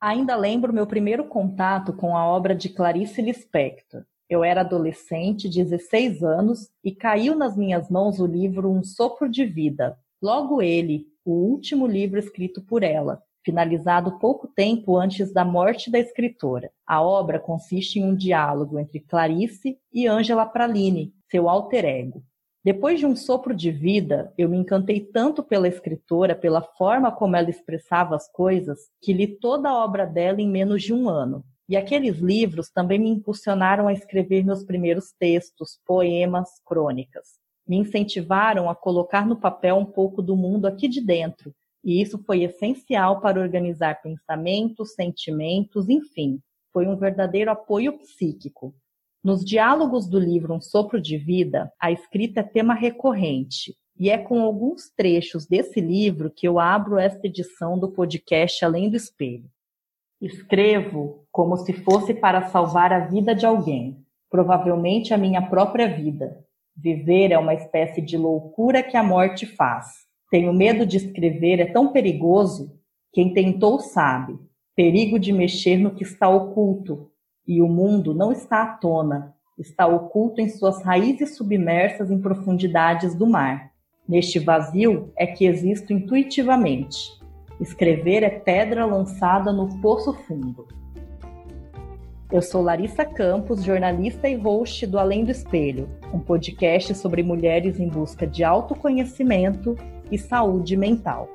Ainda lembro meu primeiro contato com a obra de Clarice Lispector. Eu era adolescente, 16 anos, e caiu nas minhas mãos o livro Um Sopro de Vida. Logo ele, o último livro escrito por ela, finalizado pouco tempo antes da morte da escritora. A obra consiste em um diálogo entre Clarice e Angela Praline, seu alter ego. Depois de um sopro de vida, eu me encantei tanto pela escritora, pela forma como ela expressava as coisas, que li toda a obra dela em menos de um ano. E aqueles livros também me impulsionaram a escrever meus primeiros textos, poemas, crônicas. Me incentivaram a colocar no papel um pouco do mundo aqui de dentro, e isso foi essencial para organizar pensamentos, sentimentos, enfim, foi um verdadeiro apoio psíquico. Nos diálogos do livro Um Sopro de Vida, a escrita é tema recorrente, e é com alguns trechos desse livro que eu abro esta edição do podcast Além do Espelho. Escrevo como se fosse para salvar a vida de alguém, provavelmente a minha própria vida. Viver é uma espécie de loucura que a morte faz. Tenho medo de escrever, é tão perigoso. Quem tentou sabe. Perigo de mexer no que está oculto. E o mundo não está à tona, está oculto em suas raízes submersas em profundidades do mar. Neste vazio é que existo intuitivamente. Escrever é pedra lançada no poço fundo. Eu sou Larissa Campos, jornalista e host do Além do Espelho, um podcast sobre mulheres em busca de autoconhecimento e saúde mental.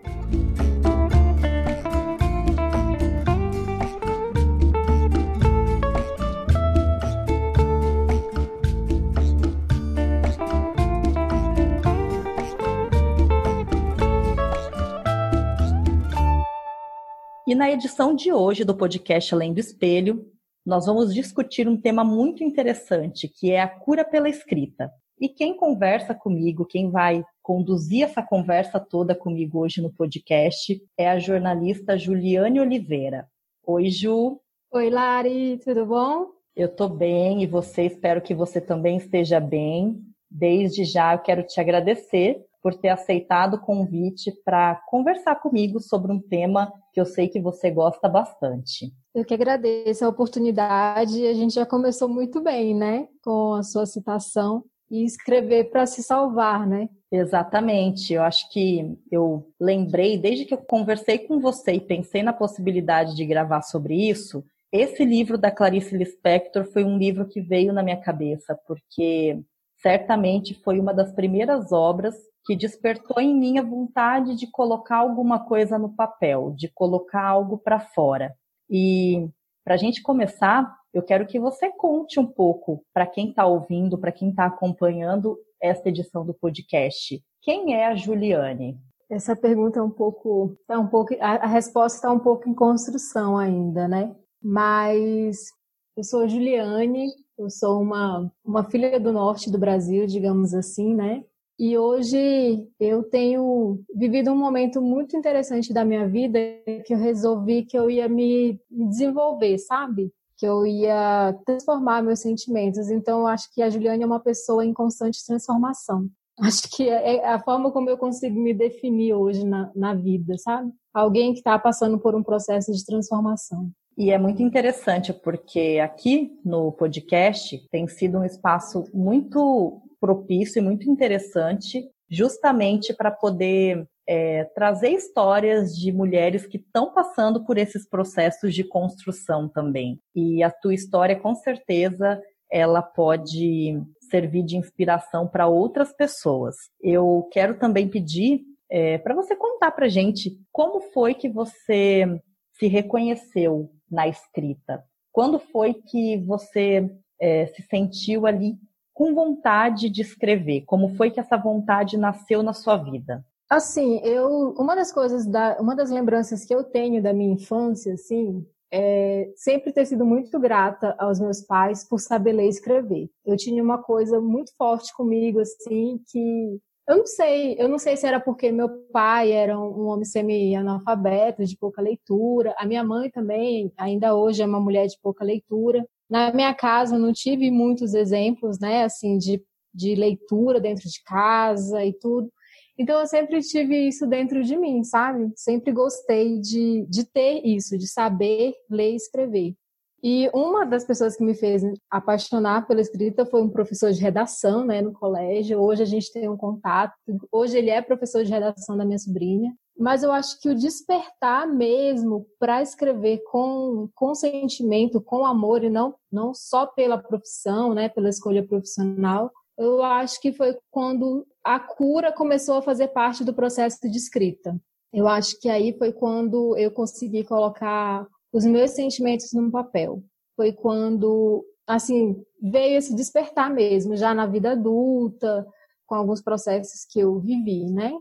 E na edição de hoje do podcast Além do Espelho, nós vamos discutir um tema muito interessante, que é a cura pela escrita. E quem conversa comigo, quem vai conduzir essa conversa toda comigo hoje no podcast é a jornalista Juliane Oliveira. Oi, Ju. Oi, Lari, tudo bom? Eu estou bem e você, espero que você também esteja bem. Desde já eu quero te agradecer por ter aceitado o convite para conversar comigo sobre um tema que eu sei que você gosta bastante. Eu que agradeço a oportunidade. A gente já começou muito bem, né? Com a sua citação e escrever para se salvar, né? Exatamente. Eu acho que eu lembrei, desde que eu conversei com você e pensei na possibilidade de gravar sobre isso, esse livro da Clarice Lispector foi um livro que veio na minha cabeça, porque certamente foi uma das primeiras obras que despertou em mim a vontade de colocar alguma coisa no papel, de colocar algo para fora. E para a gente começar, eu quero que você conte um pouco para quem está ouvindo, para quem está acompanhando esta edição do podcast. Quem é a Juliane? Essa pergunta é um pouco, tá um pouco, a, a resposta está um pouco em construção ainda, né? Mas eu sou Juliane, eu sou uma, uma filha do norte do Brasil, digamos assim, né? E hoje eu tenho vivido um momento muito interessante da minha vida que eu resolvi que eu ia me desenvolver, sabe? Que eu ia transformar meus sentimentos. Então, eu acho que a Juliane é uma pessoa em constante transformação. Acho que é a forma como eu consigo me definir hoje na, na vida, sabe? Alguém que está passando por um processo de transformação. E é muito interessante porque aqui no podcast tem sido um espaço muito propício e muito interessante, justamente para poder é, trazer histórias de mulheres que estão passando por esses processos de construção também. E a tua história, com certeza, ela pode servir de inspiração para outras pessoas. Eu quero também pedir é, para você contar para gente como foi que você se reconheceu na escrita. Quando foi que você é, se sentiu ali com vontade de escrever? Como foi que essa vontade nasceu na sua vida? Assim, eu uma das coisas da uma das lembranças que eu tenho da minha infância, assim, é sempre ter sido muito grata aos meus pais por saber ler e escrever. Eu tinha uma coisa muito forte comigo, assim, que eu não sei, eu não sei se era porque meu pai era um homem semi-analfabeto, de pouca leitura. A minha mãe também, ainda hoje, é uma mulher de pouca leitura. Na minha casa eu não tive muitos exemplos, né, assim, de, de leitura dentro de casa e tudo. Então eu sempre tive isso dentro de mim, sabe? Sempre gostei de, de ter isso, de saber ler e escrever. E uma das pessoas que me fez apaixonar pela escrita foi um professor de redação, né, no colégio. Hoje a gente tem um contato. Hoje ele é professor de redação da minha sobrinha. Mas eu acho que o despertar mesmo para escrever com, com sentimento, com amor e não, não só pela profissão, né, pela escolha profissional, eu acho que foi quando a cura começou a fazer parte do processo de escrita. Eu acho que aí foi quando eu consegui colocar os meus sentimentos num papel. Foi quando, assim, veio esse despertar mesmo, já na vida adulta, com alguns processos que eu vivi, né?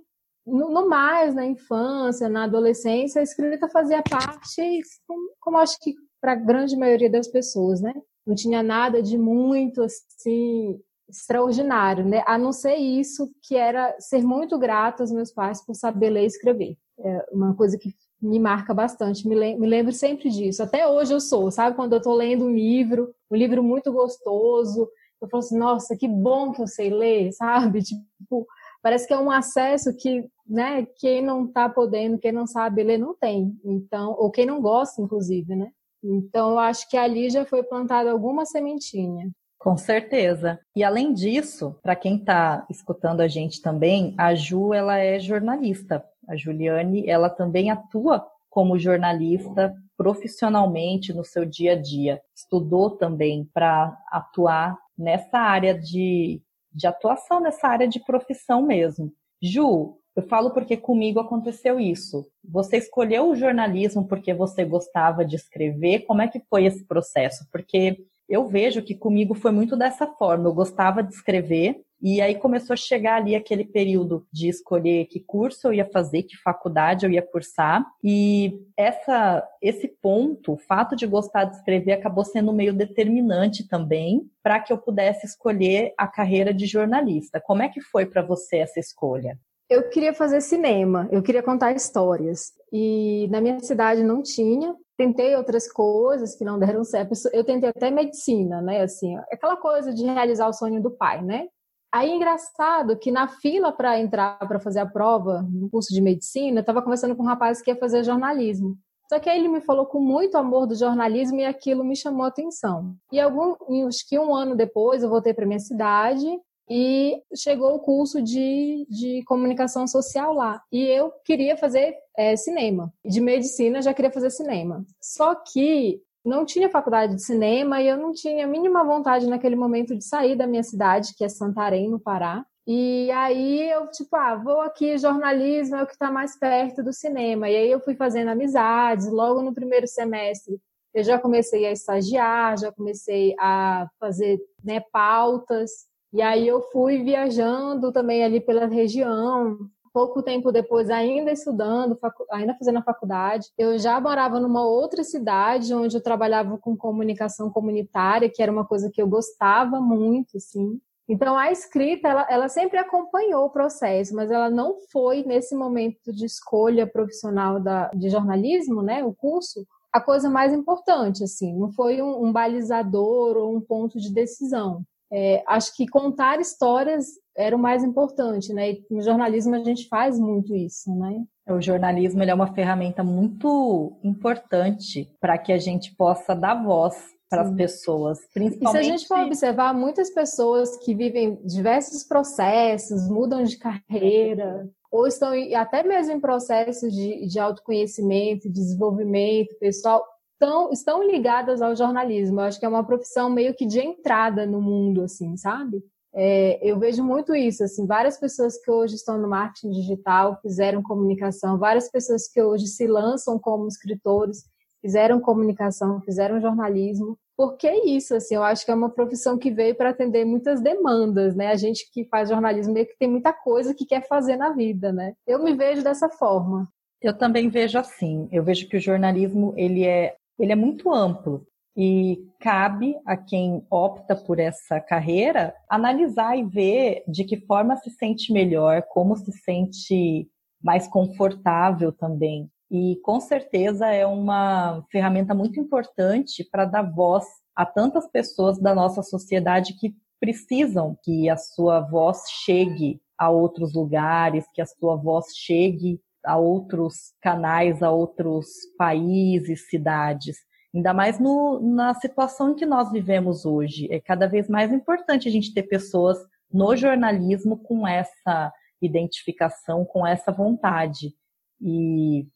No, no mais, na infância, na adolescência, a escrita fazia parte, como, como acho que para a grande maioria das pessoas, né? Não tinha nada de muito, assim, extraordinário, né? A não ser isso, que era ser muito grato aos meus pais por saber ler e escrever. É uma coisa que me marca bastante, me, me lembro sempre disso. Até hoje eu sou, sabe? Quando eu estou lendo um livro, um livro muito gostoso, eu falo assim, nossa, que bom que eu sei ler, sabe? Tipo, parece que é um acesso que, né, quem não está podendo, quem não sabe ler, não tem. Então, ou quem não gosta, inclusive, né? Então, eu acho que ali já foi plantada alguma sementinha. Com certeza. E além disso, para quem está escutando a gente também, a Ju ela é jornalista. A Juliane ela também atua como jornalista profissionalmente no seu dia a dia. Estudou também para atuar nessa área de, de atuação, nessa área de profissão mesmo. Ju, eu falo porque comigo aconteceu isso. Você escolheu o jornalismo porque você gostava de escrever? Como é que foi esse processo? Porque eu vejo que comigo foi muito dessa forma. Eu gostava de escrever e aí começou a chegar ali aquele período de escolher que curso eu ia fazer, que faculdade eu ia cursar. E essa, esse ponto, o fato de gostar de escrever, acabou sendo meio determinante também para que eu pudesse escolher a carreira de jornalista. Como é que foi para você essa escolha? Eu queria fazer cinema, eu queria contar histórias. E na minha cidade não tinha, tentei outras coisas que não deram certo. Eu tentei até medicina, né? Assim, aquela coisa de realizar o sonho do pai, né? Aí engraçado que na fila para entrar para fazer a prova no curso de medicina, eu estava conversando com um rapaz que ia fazer jornalismo. Só que aí ele me falou com muito amor do jornalismo e aquilo me chamou a atenção. E algum, acho que um ano depois eu voltei para minha cidade e chegou o curso de, de comunicação social lá. E eu queria fazer é, cinema. De medicina, já queria fazer cinema. Só que não tinha faculdade de cinema e eu não tinha a mínima vontade naquele momento de sair da minha cidade, que é Santarém, no Pará. E aí eu, tipo, ah, vou aqui, jornalismo é o que está mais perto do cinema. E aí eu fui fazendo amizades, logo no primeiro semestre eu já comecei a estagiar, já comecei a fazer né, pautas. E aí eu fui viajando também ali pela região. Pouco tempo depois, ainda estudando, ainda fazendo a faculdade, eu já morava numa outra cidade onde eu trabalhava com comunicação comunitária, que era uma coisa que eu gostava muito, assim. Então, a escrita, ela, ela sempre acompanhou o processo, mas ela não foi nesse momento de escolha profissional da, de jornalismo, né, o curso, a coisa mais importante, assim. Não foi um, um balizador ou um ponto de decisão é, acho que contar histórias era o mais importante, né? E no jornalismo a gente faz muito isso, né? O jornalismo é uma ferramenta muito importante para que a gente possa dar voz para as pessoas, principalmente. E se a gente for observar, muitas pessoas que vivem diversos processos, mudam de carreira, ou estão até mesmo em processos de, de autoconhecimento, desenvolvimento pessoal, estão, estão ligadas ao jornalismo. Eu acho que é uma profissão meio que de entrada no mundo, assim, sabe? É, eu vejo muito isso, assim, várias pessoas que hoje estão no marketing digital fizeram comunicação, várias pessoas que hoje se lançam como escritores fizeram comunicação, fizeram jornalismo. Porque isso, assim, eu acho que é uma profissão que veio para atender muitas demandas, né? A gente que faz jornalismo meio que tem muita coisa que quer fazer na vida, né? Eu me vejo dessa forma. Eu também vejo assim. Eu vejo que o jornalismo ele é ele é muito amplo e cabe a quem opta por essa carreira analisar e ver de que forma se sente melhor, como se sente mais confortável também. E com certeza é uma ferramenta muito importante para dar voz a tantas pessoas da nossa sociedade que precisam que a sua voz chegue a outros lugares, que a sua voz chegue a outros canais, a outros países, cidades. Ainda mais no, na situação em que nós vivemos hoje. É cada vez mais importante a gente ter pessoas no jornalismo com essa identificação, com essa vontade. E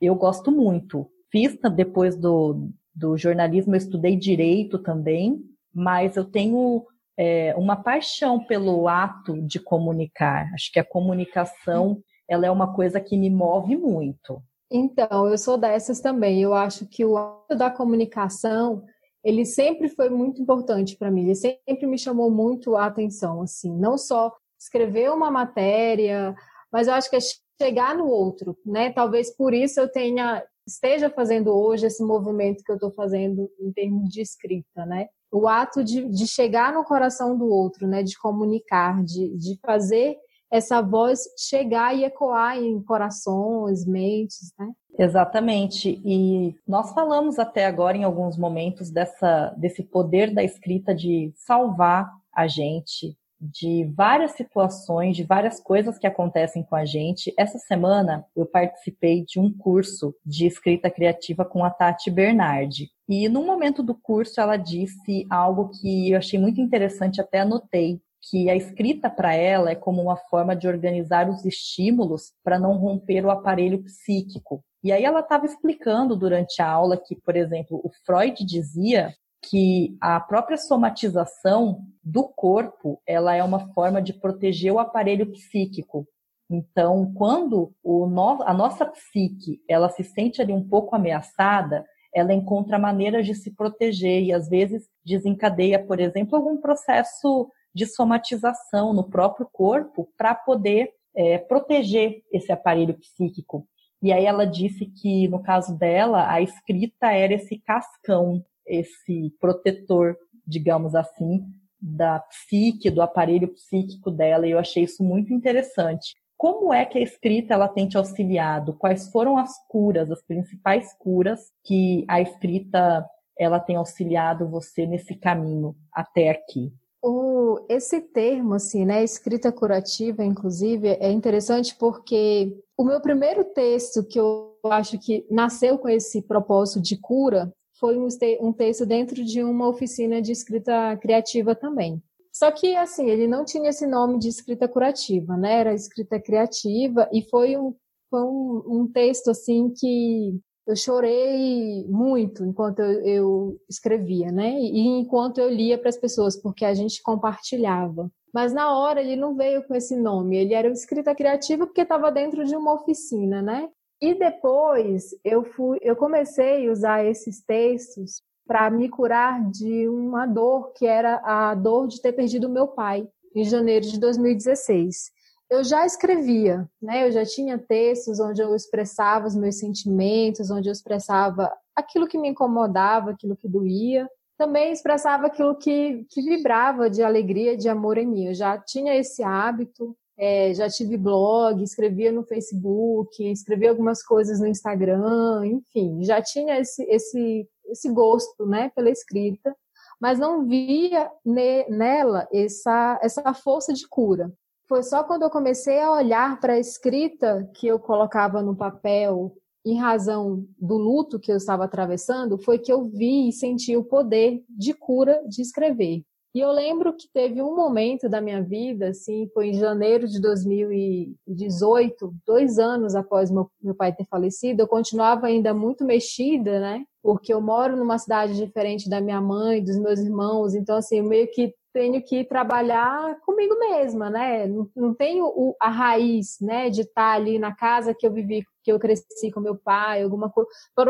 eu gosto muito. Fiz depois do, do jornalismo, eu estudei direito também, mas eu tenho é, uma paixão pelo ato de comunicar. Acho que a comunicação ela é uma coisa que me move muito. Então, eu sou dessas também. Eu acho que o ato da comunicação, ele sempre foi muito importante para mim. Ele sempre me chamou muito a atenção, assim, não só escrever uma matéria, mas eu acho que é chegar no outro, né? Talvez por isso eu tenha esteja fazendo hoje esse movimento que eu estou fazendo em termos de escrita, né? O ato de, de chegar no coração do outro, né? De comunicar, de, de fazer essa voz chegar e ecoar em corações, mentes, né? Exatamente. E nós falamos até agora em alguns momentos dessa, desse poder da escrita de salvar a gente de várias situações, de várias coisas que acontecem com a gente. Essa semana eu participei de um curso de escrita criativa com a Tati Bernardi. E no momento do curso ela disse algo que eu achei muito interessante, até anotei, que a escrita para ela é como uma forma de organizar os estímulos para não romper o aparelho psíquico. E aí ela estava explicando durante a aula que, por exemplo, o Freud dizia que a própria somatização do corpo, ela é uma forma de proteger o aparelho psíquico. Então, quando no, a nossa psique, ela se sente ali um pouco ameaçada, ela encontra maneiras de se proteger e às vezes desencadeia, por exemplo, algum processo de somatização no próprio corpo para poder é, proteger esse aparelho psíquico. E aí ela disse que, no caso dela, a escrita era esse cascão, esse protetor, digamos assim, da psique, do aparelho psíquico dela, e eu achei isso muito interessante. Como é que a escrita ela tem te auxiliado? Quais foram as curas, as principais curas que a escrita ela tem auxiliado você nesse caminho até aqui? O, esse termo, assim, né, escrita curativa, inclusive, é interessante porque o meu primeiro texto que eu acho que nasceu com esse propósito de cura foi um, um texto dentro de uma oficina de escrita criativa também. Só que, assim, ele não tinha esse nome de escrita curativa, né? Era escrita criativa e foi um, foi um, um texto, assim, que eu chorei muito enquanto eu, eu escrevia, né? E enquanto eu lia para as pessoas, porque a gente compartilhava. Mas na hora ele não veio com esse nome, ele era escrita criativa porque estava dentro de uma oficina, né? E depois eu fui, eu comecei a usar esses textos para me curar de uma dor que era a dor de ter perdido meu pai em janeiro de 2016 eu já escrevia, né? Eu já tinha textos onde eu expressava os meus sentimentos, onde eu expressava aquilo que me incomodava, aquilo que doía. Também expressava aquilo que, que vibrava de alegria, de amor em mim. Eu já tinha esse hábito, é, já tive blog, escrevia no Facebook, escrevia algumas coisas no Instagram, enfim, já tinha esse, esse, esse gosto, né, pela escrita, mas não via ne, nela essa, essa força de cura. Foi só quando eu comecei a olhar para a escrita que eu colocava no papel, em razão do luto que eu estava atravessando, foi que eu vi e senti o poder de cura de escrever. E eu lembro que teve um momento da minha vida, assim, foi em janeiro de 2018, dois anos após meu, meu pai ter falecido, eu continuava ainda muito mexida, né? Porque eu moro numa cidade diferente da minha mãe, dos meus irmãos, então, assim, meio que tenho que trabalhar comigo mesma, né? Não, não tenho o, a raiz, né, de estar ali na casa que eu vivi, que eu cresci com meu pai, alguma coisa,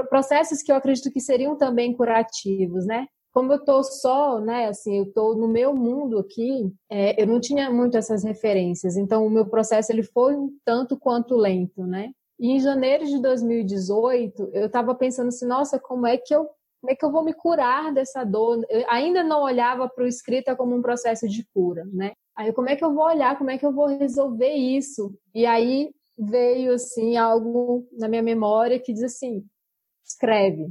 processos que eu acredito que seriam também curativos, né? Como eu tô só, né, assim, eu tô no meu mundo aqui, é, eu não tinha muito essas referências, então o meu processo ele foi um tanto quanto lento, né? E em janeiro de 2018, eu estava pensando assim, nossa, como é que eu como é que eu vou me curar dessa dor? Eu ainda não olhava para o escrita como um processo de cura, né? Aí como é que eu vou olhar, como é que eu vou resolver isso? E aí veio assim algo na minha memória que diz assim: escreve,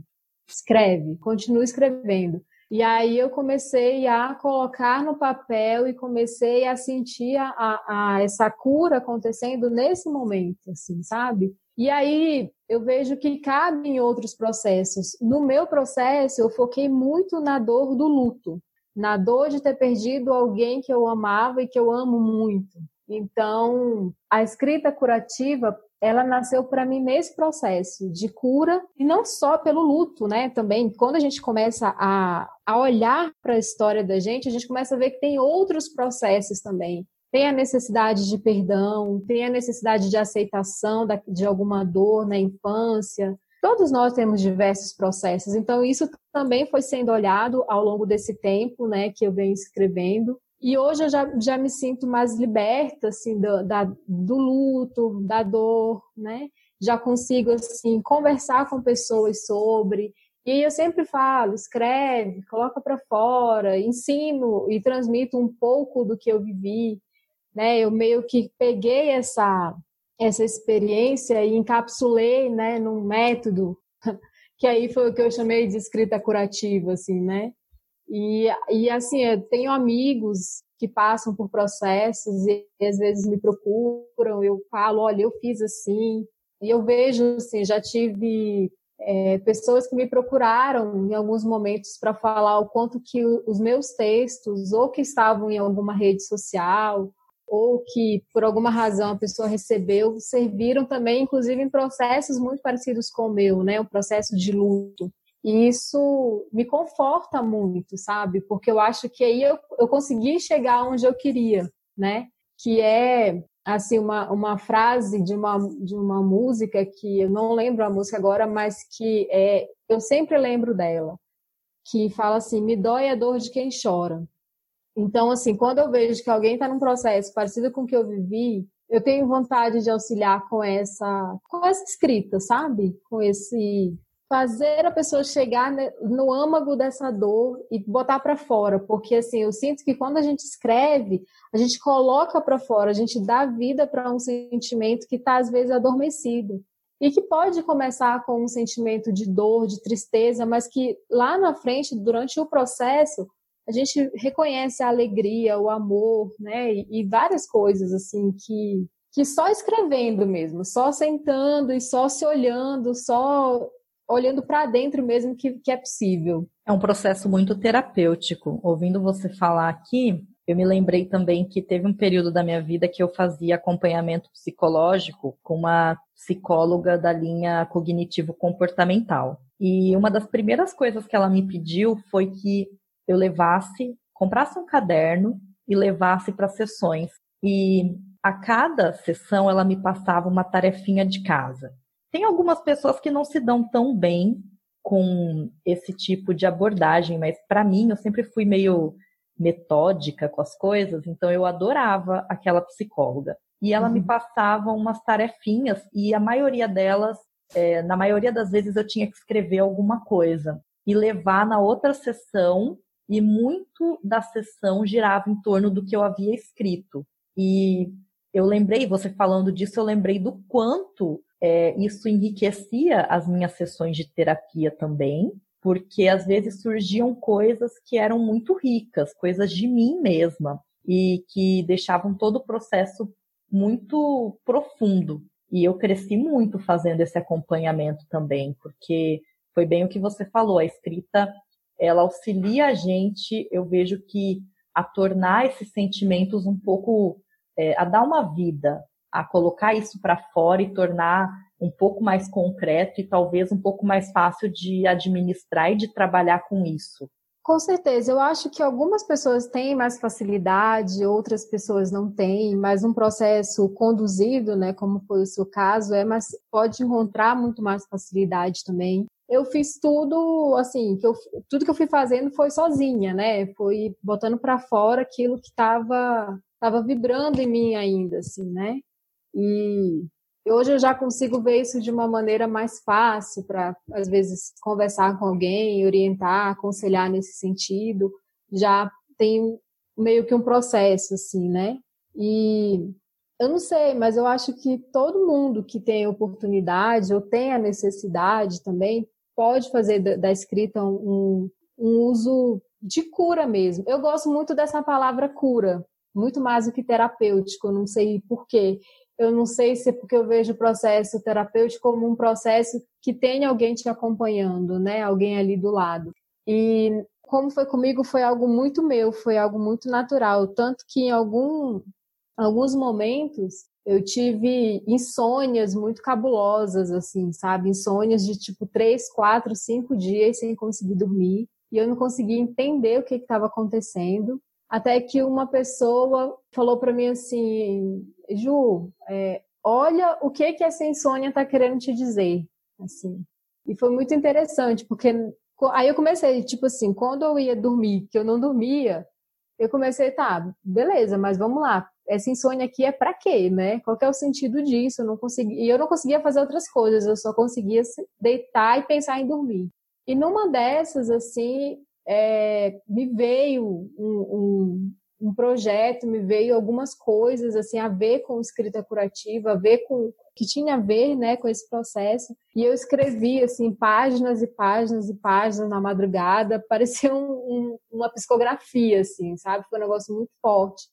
escreve, continue escrevendo. E aí eu comecei a colocar no papel e comecei a sentir a, a, a essa cura acontecendo nesse momento, assim, sabe? E aí eu vejo que cabe em outros processos. No meu processo, eu foquei muito na dor do luto, na dor de ter perdido alguém que eu amava e que eu amo muito. Então, a escrita curativa, ela nasceu para mim nesse processo de cura, e não só pelo luto, né? Também, quando a gente começa a, a olhar para a história da gente, a gente começa a ver que tem outros processos também. Tem a necessidade de perdão, tem a necessidade de aceitação de alguma dor na infância. Todos nós temos diversos processos, então isso também foi sendo olhado ao longo desse tempo, né, que eu venho escrevendo. E hoje eu já, já me sinto mais liberta, assim, do, da, do luto, da dor, né? Já consigo, assim, conversar com pessoas sobre. E eu sempre falo, escreve, coloca para fora, ensino e transmito um pouco do que eu vivi, né? Eu meio que peguei essa essa experiência e encapsulei, né, num método que aí foi o que eu chamei de escrita curativa, assim, né? E, e assim, eu tenho amigos que passam por processos e, e às vezes me procuram, eu falo, olha, eu fiz assim, e eu vejo, assim, já tive é, pessoas que me procuraram em alguns momentos para falar o quanto que os meus textos, ou que estavam em alguma rede social, ou que por alguma razão a pessoa recebeu, serviram também, inclusive, em processos muito parecidos com o meu, né? O processo de luto. E isso me conforta muito, sabe? Porque eu acho que aí eu, eu consegui chegar onde eu queria, né? Que é, assim, uma, uma frase de uma, de uma música que eu não lembro a música agora, mas que é, eu sempre lembro dela. Que fala assim: me dói a dor de quem chora. Então, assim, quando eu vejo que alguém está num processo parecido com o que eu vivi, eu tenho vontade de auxiliar com essa, com essa escrita, sabe? Com esse fazer a pessoa chegar no âmago dessa dor e botar para fora, porque assim, eu sinto que quando a gente escreve, a gente coloca para fora, a gente dá vida para um sentimento que está às vezes adormecido e que pode começar com um sentimento de dor, de tristeza, mas que lá na frente, durante o processo, a gente reconhece a alegria, o amor, né, e, e várias coisas assim que que só escrevendo mesmo, só sentando e só se olhando, só olhando para dentro mesmo que, que é possível. É um processo muito terapêutico. Ouvindo você falar aqui, eu me lembrei também que teve um período da minha vida que eu fazia acompanhamento psicológico com uma psicóloga da linha cognitivo-comportamental. E uma das primeiras coisas que ela me pediu foi que eu levasse, comprasse um caderno e levasse para sessões. E a cada sessão ela me passava uma tarefinha de casa. Tem algumas pessoas que não se dão tão bem com esse tipo de abordagem, mas para mim eu sempre fui meio metódica com as coisas, então eu adorava aquela psicóloga. E ela uhum. me passava umas tarefinhas e a maioria delas, é, na maioria das vezes eu tinha que escrever alguma coisa e levar na outra sessão e muito da sessão girava em torno do que eu havia escrito. E eu lembrei, você falando disso, eu lembrei do quanto é, isso enriquecia as minhas sessões de terapia também, porque às vezes surgiam coisas que eram muito ricas, coisas de mim mesma, e que deixavam todo o processo muito profundo. E eu cresci muito fazendo esse acompanhamento também, porque foi bem o que você falou, a escrita ela auxilia a gente, eu vejo que a tornar esses sentimentos um pouco, é, a dar uma vida, a colocar isso para fora e tornar um pouco mais concreto e talvez um pouco mais fácil de administrar e de trabalhar com isso. Com certeza, eu acho que algumas pessoas têm mais facilidade, outras pessoas não têm, mas um processo conduzido, né, como foi o seu caso, é mas pode encontrar muito mais facilidade também. Eu fiz tudo assim, que eu, tudo que eu fui fazendo foi sozinha, né? Foi botando para fora aquilo que estava tava vibrando em mim ainda, assim, né? E hoje eu já consigo ver isso de uma maneira mais fácil para, às vezes, conversar com alguém, orientar, aconselhar nesse sentido. Já tem meio que um processo, assim, né? E eu não sei, mas eu acho que todo mundo que tem oportunidade ou tem a necessidade também pode fazer da, escrita um, um uso de cura mesmo. Eu gosto muito dessa palavra cura, muito mais do que terapêutico, não sei porquê. Eu não sei se é porque eu vejo o processo terapêutico como um processo que tem alguém te acompanhando, né? Alguém ali do lado. E como foi comigo, foi algo muito meu, foi algo muito natural. Tanto que em algum, alguns momentos eu tive insônias muito cabulosas, assim, sabe? Insônias de tipo três, quatro, cinco dias sem conseguir dormir. E eu não conseguia entender o que estava acontecendo. Até que uma pessoa falou para mim assim, Ju, é, olha o que que essa insônia está querendo te dizer, assim. E foi muito interessante, porque aí eu comecei, tipo assim, quando eu ia dormir, que eu não dormia, eu comecei, tá, beleza, mas vamos lá. Essa insônia aqui é para quê, né? Qual é o sentido disso? Eu não conseguia, e eu não conseguia fazer outras coisas, eu só conseguia deitar e pensar em dormir. E numa dessas, assim, é, me veio um, um, um, projeto, me veio algumas coisas assim a ver com escrita curativa, a ver com que tinha a ver, né, com esse processo. E eu escrevi assim páginas e páginas e páginas na madrugada, parecia um, uma psicografia, assim, sabe? Foi um negócio muito forte.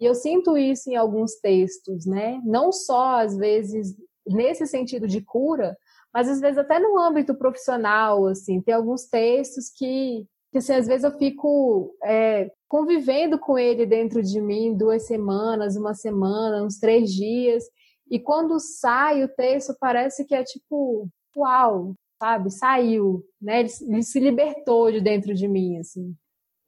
E eu sinto isso em alguns textos, né? Não só às vezes nesse sentido de cura, mas às vezes até no âmbito profissional, assim, tem alguns textos que que assim, às vezes eu fico é, convivendo com ele dentro de mim duas semanas, uma semana, uns três dias, e quando sai o texto parece que é tipo, uau, sabe, saiu, né? Ele, ele se libertou de dentro de mim, assim.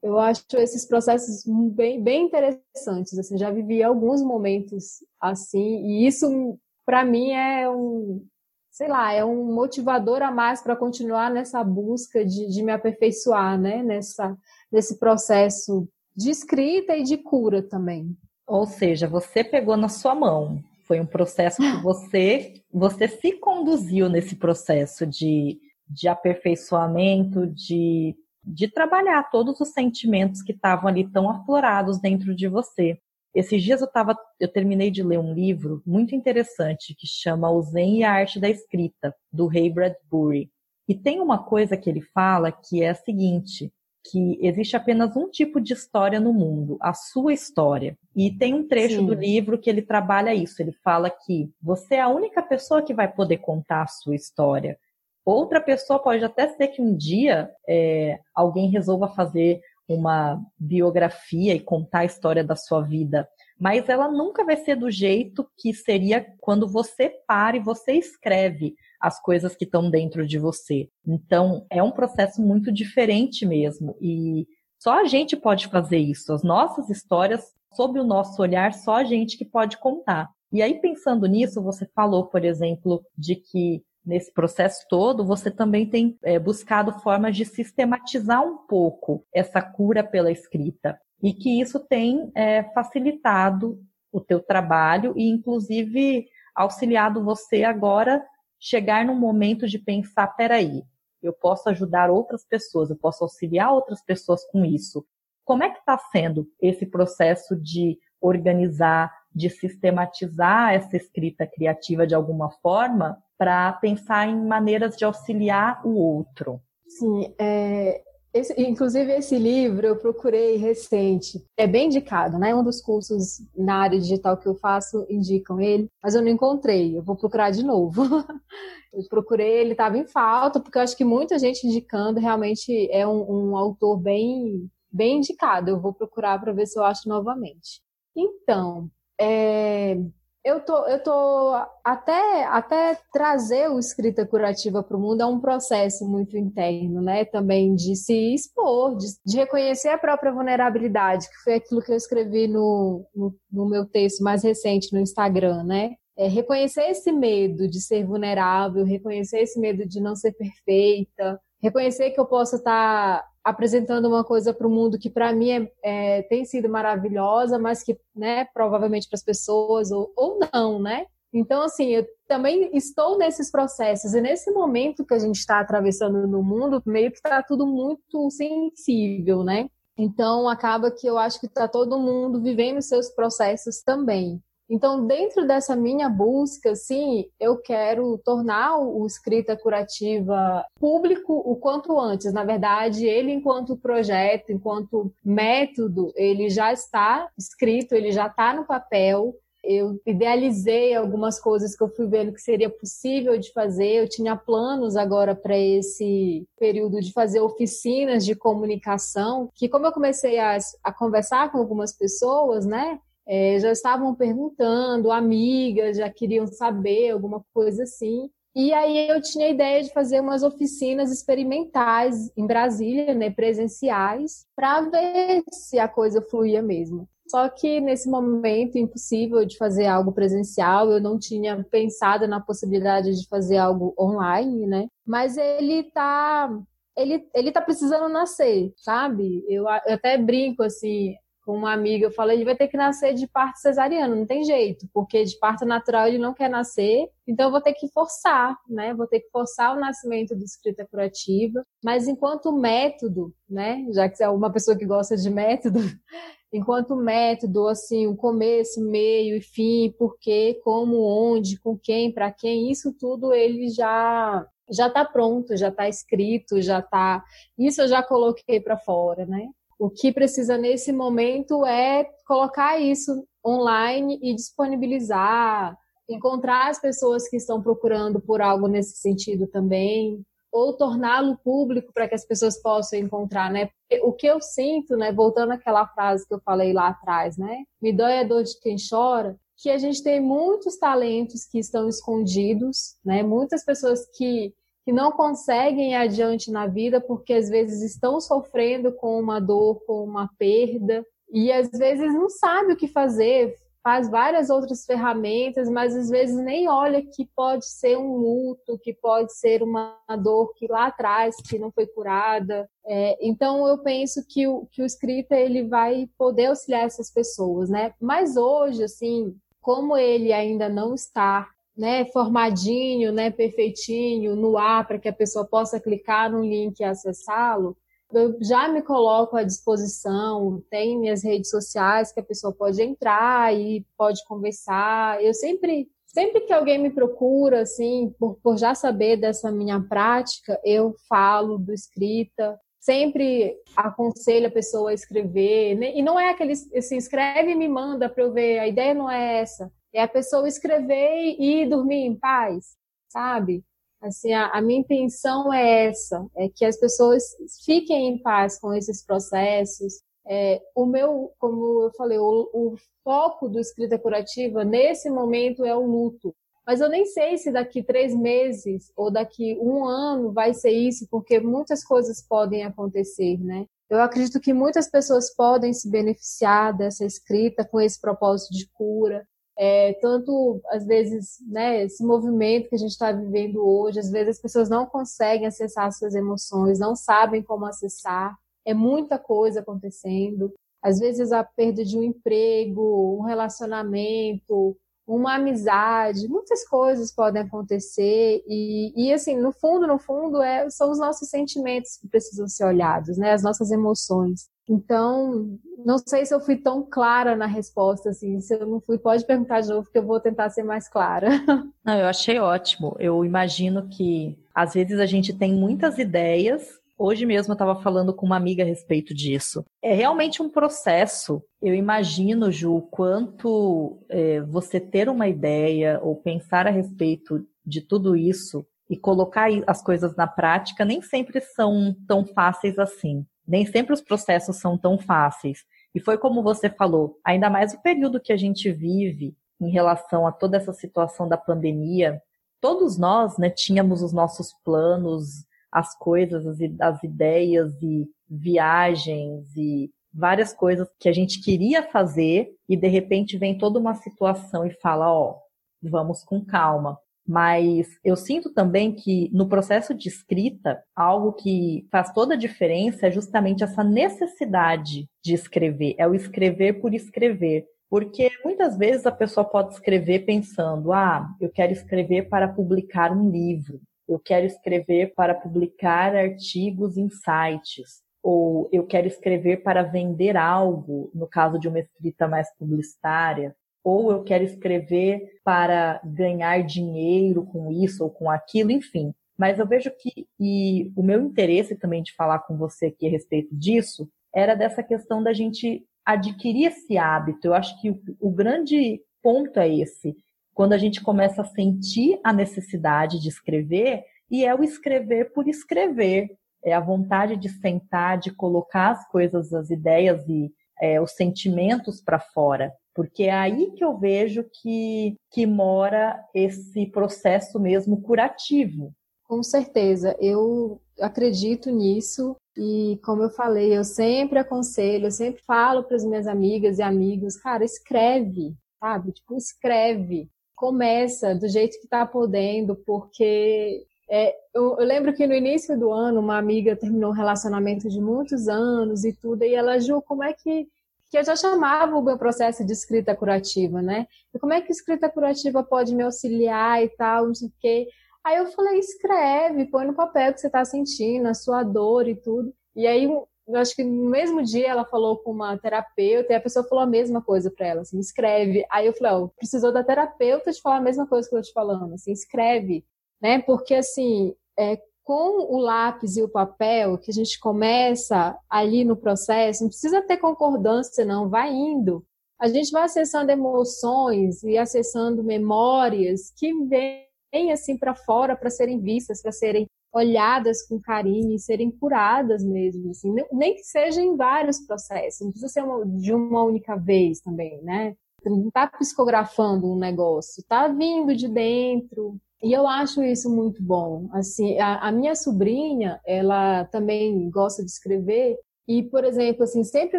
Eu acho esses processos bem, bem interessantes, assim, já vivi alguns momentos assim, e isso para mim é um, sei lá, é um motivador a mais para continuar nessa busca de, de me aperfeiçoar, né? Nessa, nesse processo de escrita e de cura também. Ou seja, você pegou na sua mão. Foi um processo que você, você se conduziu nesse processo de, de aperfeiçoamento, de, de trabalhar todos os sentimentos que estavam ali tão aflorados dentro de você. Esses dias eu tava, eu terminei de ler um livro muito interessante que chama O Zen e a Arte da Escrita, do Ray Bradbury. E tem uma coisa que ele fala que é a seguinte, que existe apenas um tipo de história no mundo, a sua história. E tem um trecho Sim. do livro que ele trabalha isso. Ele fala que você é a única pessoa que vai poder contar a sua história. Outra pessoa pode até ser que um dia é, alguém resolva fazer uma biografia e contar a história da sua vida, mas ela nunca vai ser do jeito que seria quando você para e você escreve as coisas que estão dentro de você. Então, é um processo muito diferente mesmo e só a gente pode fazer isso. As nossas histórias, sob o nosso olhar, só a gente que pode contar. E aí, pensando nisso, você falou, por exemplo, de que nesse processo todo, você também tem é, buscado formas de sistematizar um pouco essa cura pela escrita e que isso tem é, facilitado o teu trabalho e, inclusive, auxiliado você agora chegar num momento de pensar, peraí, eu posso ajudar outras pessoas, eu posso auxiliar outras pessoas com isso. Como é que está sendo esse processo de organizar, de sistematizar essa escrita criativa de alguma forma para pensar em maneiras de auxiliar o outro. Sim, é, esse, inclusive esse livro eu procurei recente, é bem indicado, né? Um dos cursos na área digital que eu faço indicam ele, mas eu não encontrei, eu vou procurar de novo. eu procurei, ele estava em falta, porque eu acho que muita gente indicando realmente é um, um autor bem, bem indicado. Eu vou procurar para ver se eu acho novamente. Então, é, eu tô, eu tô até, até trazer o escrita curativa para o mundo é um processo muito interno, né? Também de se expor, de, de, reconhecer a própria vulnerabilidade, que foi aquilo que eu escrevi no, no, no meu texto mais recente no Instagram, né? É reconhecer esse medo de ser vulnerável, reconhecer esse medo de não ser perfeita, reconhecer que eu posso estar apresentando uma coisa para o mundo que para mim é, é, tem sido maravilhosa, mas que, né, provavelmente para as pessoas ou, ou não, né? Então, assim, eu também estou nesses processos e nesse momento que a gente está atravessando no mundo, meio que está tudo muito sensível, né? Então, acaba que eu acho que está todo mundo vivendo seus processos também. Então, dentro dessa minha busca, sim, eu quero tornar o escrita curativa público o quanto antes. Na verdade, ele, enquanto projeto, enquanto método, ele já está escrito, ele já está no papel. Eu idealizei algumas coisas que eu fui vendo que seria possível de fazer. Eu tinha planos agora para esse período de fazer oficinas de comunicação, que como eu comecei a, a conversar com algumas pessoas, né? É, já estavam perguntando, amigas já queriam saber alguma coisa assim. E aí eu tinha a ideia de fazer umas oficinas experimentais em Brasília, né, presenciais, para ver se a coisa fluía mesmo. Só que nesse momento impossível de fazer algo presencial, eu não tinha pensado na possibilidade de fazer algo online, né? Mas ele tá ele, ele tá precisando nascer, sabe? Eu, eu até brinco assim, com uma amiga, eu falei, ele vai ter que nascer de parto cesariano, não tem jeito, porque de parto natural ele não quer nascer, então eu vou ter que forçar, né? Vou ter que forçar o nascimento do escrita curativa, mas enquanto método, né? Já que você é uma pessoa que gosta de método, enquanto método, assim, o começo, meio e fim, porquê, como, onde, com quem, para quem, isso tudo ele já já está pronto, já está escrito, já está. Isso eu já coloquei para fora, né? O que precisa nesse momento é colocar isso online e disponibilizar, encontrar as pessoas que estão procurando por algo nesse sentido também, ou torná-lo público para que as pessoas possam encontrar, né? O que eu sinto, né, voltando àquela frase que eu falei lá atrás, né? Me dói a dor de quem chora, que a gente tem muitos talentos que estão escondidos, né? Muitas pessoas que que não conseguem ir adiante na vida porque às vezes estão sofrendo com uma dor, com uma perda e às vezes não sabe o que fazer, faz várias outras ferramentas, mas às vezes nem olha que pode ser um luto, que pode ser uma dor que lá atrás que não foi curada. É, então eu penso que o, que o escrita ele vai poder auxiliar essas pessoas, né? Mas hoje, assim, como ele ainda não está né, formadinho, né, perfeitinho no ar para que a pessoa possa clicar no link e acessá-lo, eu já me coloco à disposição, tem minhas redes sociais que a pessoa pode entrar e pode conversar. Eu sempre, sempre que alguém me procura, assim, por, por já saber dessa minha prática, eu falo do escrita, sempre aconselho a pessoa a escrever, né? e não é aquele, assim, escreve e me manda para eu ver, a ideia não é essa. É a pessoa escrever e dormir em paz, sabe? Assim, a, a, minha intenção é essa, é que as pessoas fiquem em paz com esses processos. É, o meu, como eu falei, o, o foco do escrita curativa nesse momento é o luto. Mas eu nem sei se daqui três meses ou daqui um ano vai ser isso, porque muitas coisas podem acontecer, né? Eu acredito que muitas pessoas podem se beneficiar dessa escrita com esse propósito de cura. É, tanto, às vezes, né, esse movimento que a gente está vivendo hoje, às vezes as pessoas não conseguem acessar suas emoções, não sabem como acessar, é muita coisa acontecendo. Às vezes a perda de um emprego, um relacionamento, uma amizade, muitas coisas podem acontecer e, e assim, no fundo, no fundo, é, são os nossos sentimentos que precisam ser olhados, né, as nossas emoções. Então, não sei se eu fui tão clara na resposta, assim. Se eu não fui, pode perguntar de novo, que eu vou tentar ser mais clara. Não, eu achei ótimo. Eu imagino que, às vezes, a gente tem muitas ideias. Hoje mesmo eu estava falando com uma amiga a respeito disso. É realmente um processo. Eu imagino, Ju, quanto é, você ter uma ideia ou pensar a respeito de tudo isso e colocar as coisas na prática nem sempre são tão fáceis assim. Nem sempre os processos são tão fáceis. E foi como você falou, ainda mais o período que a gente vive em relação a toda essa situação da pandemia. Todos nós, né, tínhamos os nossos planos, as coisas, as, as ideias e viagens e várias coisas que a gente queria fazer e de repente vem toda uma situação e fala, ó, vamos com calma. Mas eu sinto também que no processo de escrita, algo que faz toda a diferença é justamente essa necessidade de escrever, é o escrever por escrever. Porque muitas vezes a pessoa pode escrever pensando: ah, eu quero escrever para publicar um livro, eu quero escrever para publicar artigos em sites, ou eu quero escrever para vender algo, no caso de uma escrita mais publicitária. Ou eu quero escrever para ganhar dinheiro com isso ou com aquilo, enfim. Mas eu vejo que, e o meu interesse também de falar com você aqui a respeito disso, era dessa questão da gente adquirir esse hábito. Eu acho que o, o grande ponto é esse. Quando a gente começa a sentir a necessidade de escrever, e é o escrever por escrever, é a vontade de sentar, de colocar as coisas, as ideias e é, os sentimentos para fora. Porque é aí que eu vejo que, que mora esse processo mesmo curativo. Com certeza, eu acredito nisso e como eu falei, eu sempre aconselho, eu sempre falo para as minhas amigas e amigos, cara, escreve, sabe? Tipo, escreve, começa do jeito que está podendo, porque é, eu, eu, lembro que no início do ano, uma amiga terminou um relacionamento de muitos anos e tudo, e ela, Ju, como é que. Que eu já chamava o meu processo de escrita curativa, né? E como é que escrita curativa pode me auxiliar e tal, não sei o quê. Aí eu falei, escreve, põe no papel o que você está sentindo, a sua dor e tudo. E aí, eu acho que no mesmo dia ela falou com uma terapeuta e a pessoa falou a mesma coisa para ela, assim, escreve. Aí eu falei, ó, oh, precisou da terapeuta te falar a mesma coisa que eu tô te falando, assim, escreve né? Porque assim, é, com o lápis e o papel, que a gente começa ali no processo, não precisa ter concordância, não, vai indo. A gente vai acessando emoções e acessando memórias que vêm assim para fora para serem vistas, para serem olhadas com carinho e serem curadas mesmo, assim, nem que seja em vários processos, não precisa ser uma, de uma única vez também, né? Não está psicografando um negócio, está vindo de dentro, e eu acho isso muito bom. Assim, a, a, minha sobrinha, ela também gosta de escrever. E, por exemplo, assim, sempre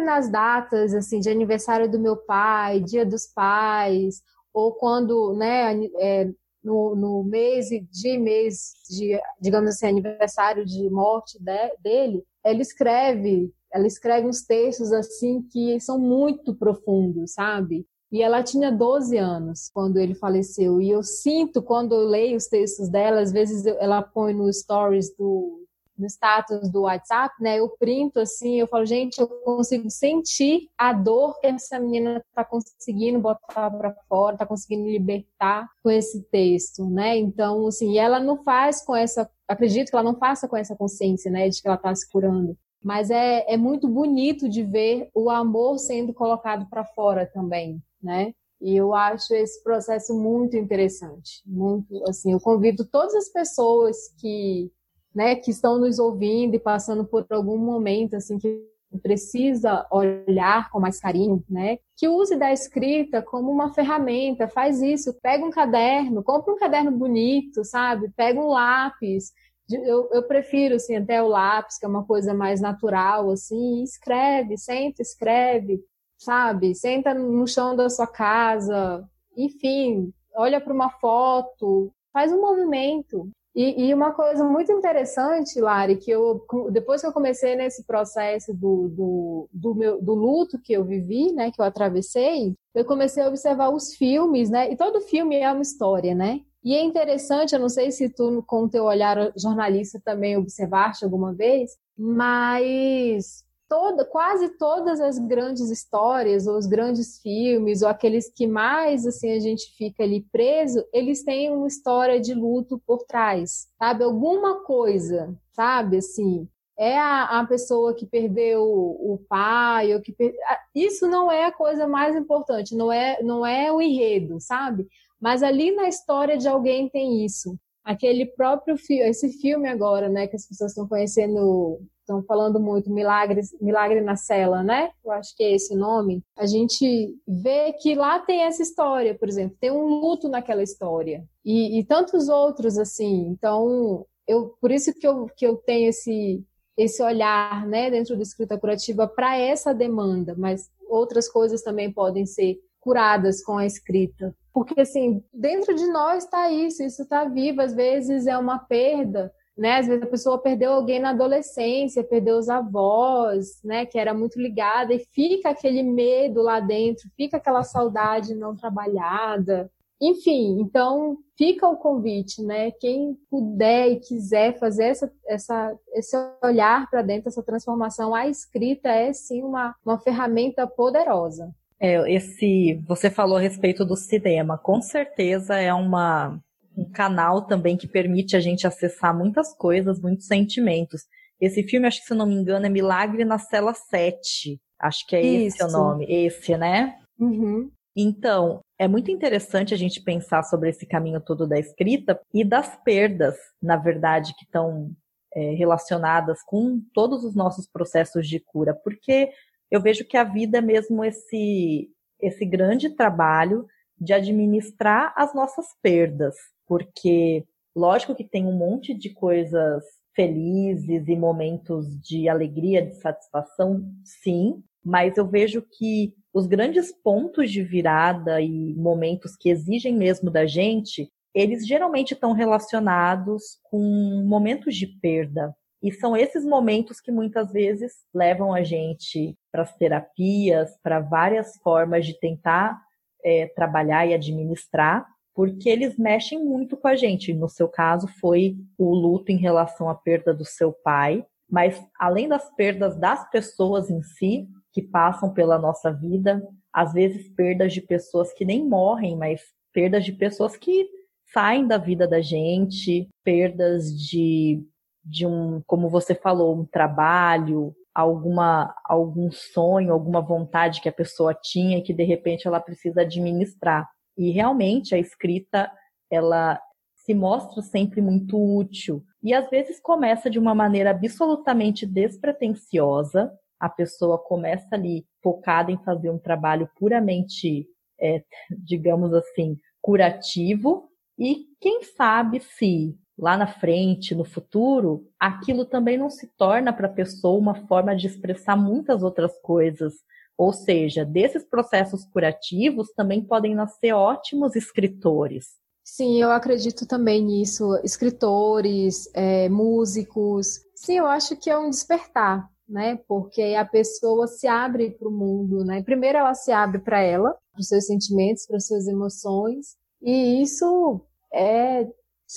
nas datas assim de aniversário do meu pai, Dia dos Pais, ou quando, né, é, no, no mês de mês de, digamos assim, aniversário de morte de, dele, ela escreve, ela escreve uns textos assim que são muito profundos, sabe? E ela tinha 12 anos quando ele faleceu. E eu sinto, quando eu leio os textos dela, às vezes ela põe no stories do no status do WhatsApp, né? Eu printo assim, eu falo, gente, eu consigo sentir a dor que essa menina está conseguindo botar para fora, está conseguindo libertar com esse texto, né? Então, assim, ela não faz com essa, acredito que ela não faça com essa consciência, né, de que ela está se curando. Mas é, é muito bonito de ver o amor sendo colocado para fora também, né? E eu acho esse processo muito interessante, muito assim. Eu convido todas as pessoas que, né, que estão nos ouvindo e passando por algum momento assim que precisa olhar com mais carinho, né? Que use da escrita como uma ferramenta, faz isso, pega um caderno, compra um caderno bonito, sabe? Pega um lápis. Eu, eu prefiro, assim, até o lápis, que é uma coisa mais natural, assim, escreve, senta, escreve, sabe? Senta no chão da sua casa, enfim, olha para uma foto, faz um movimento. E, e, uma coisa muito interessante, Lari, que eu depois que eu comecei nesse processo do, do, do, meu, do luto que eu vivi, né, que eu atravessei, eu comecei a observar os filmes, né? E todo filme é uma história, né? E é interessante, eu não sei se tu, com o teu olhar jornalista, também observaste alguma vez, mas toda, quase todas as grandes histórias, ou os grandes filmes, ou aqueles que mais assim a gente fica ali preso, eles têm uma história de luto por trás, sabe? Alguma coisa, sabe? Assim, é a, a pessoa que perdeu o, pai, ou que per... isso não é a coisa mais importante, não é, não é o enredo, sabe? Mas ali na história de alguém tem isso. Aquele próprio filme, esse filme agora, né, que as pessoas estão conhecendo estão falando muito milagres, milagre na cela, né? Eu acho que é esse nome. A gente vê que lá tem essa história, por exemplo, tem um luto naquela história e, e tantos outros assim. Então, eu por isso que eu, que eu tenho esse esse olhar, né, dentro da escrita curativa para essa demanda, mas outras coisas também podem ser curadas com a escrita. Porque, assim, dentro de nós está isso, isso está vivo. Às vezes é uma perda, né? Às vezes a pessoa perdeu alguém na adolescência, perdeu os avós, né? Que era muito ligada e fica aquele medo lá dentro, fica aquela saudade não trabalhada. Enfim, então fica o convite, né? Quem puder e quiser fazer essa, essa, esse olhar para dentro, essa transformação, a escrita é sim uma, uma ferramenta poderosa. É, esse, você falou a respeito do cinema, com certeza é uma, um canal também que permite a gente acessar muitas coisas, muitos sentimentos. Esse filme, acho que se não me engano, é Milagre na Cela 7. Acho que é Isso. esse o nome. Esse, né? Uhum. Então, é muito interessante a gente pensar sobre esse caminho todo da escrita e das perdas, na verdade, que estão é, relacionadas com todos os nossos processos de cura, porque eu vejo que a vida é mesmo esse, esse grande trabalho de administrar as nossas perdas, porque lógico que tem um monte de coisas felizes e momentos de alegria, de satisfação, sim, mas eu vejo que os grandes pontos de virada e momentos que exigem mesmo da gente, eles geralmente estão relacionados com momentos de perda. E são esses momentos que muitas vezes levam a gente para as terapias, para várias formas de tentar é, trabalhar e administrar, porque eles mexem muito com a gente. No seu caso, foi o luto em relação à perda do seu pai, mas além das perdas das pessoas em si, que passam pela nossa vida, às vezes perdas de pessoas que nem morrem, mas perdas de pessoas que saem da vida da gente, perdas de, de um, como você falou, um trabalho, alguma algum sonho, alguma vontade que a pessoa tinha e que de repente ela precisa administrar. E realmente a escrita ela se mostra sempre muito útil e às vezes começa de uma maneira absolutamente despretensiosa. A pessoa começa ali focada em fazer um trabalho puramente, é, digamos assim, curativo. E quem sabe se lá na frente, no futuro, aquilo também não se torna para a pessoa uma forma de expressar muitas outras coisas. Ou seja, desses processos curativos também podem nascer ótimos escritores. Sim, eu acredito também nisso. Escritores, é, músicos. Sim, eu acho que é um despertar, né? Porque a pessoa se abre para o mundo, né? Primeiro ela se abre para ela, para os seus sentimentos, para as suas emoções. E isso é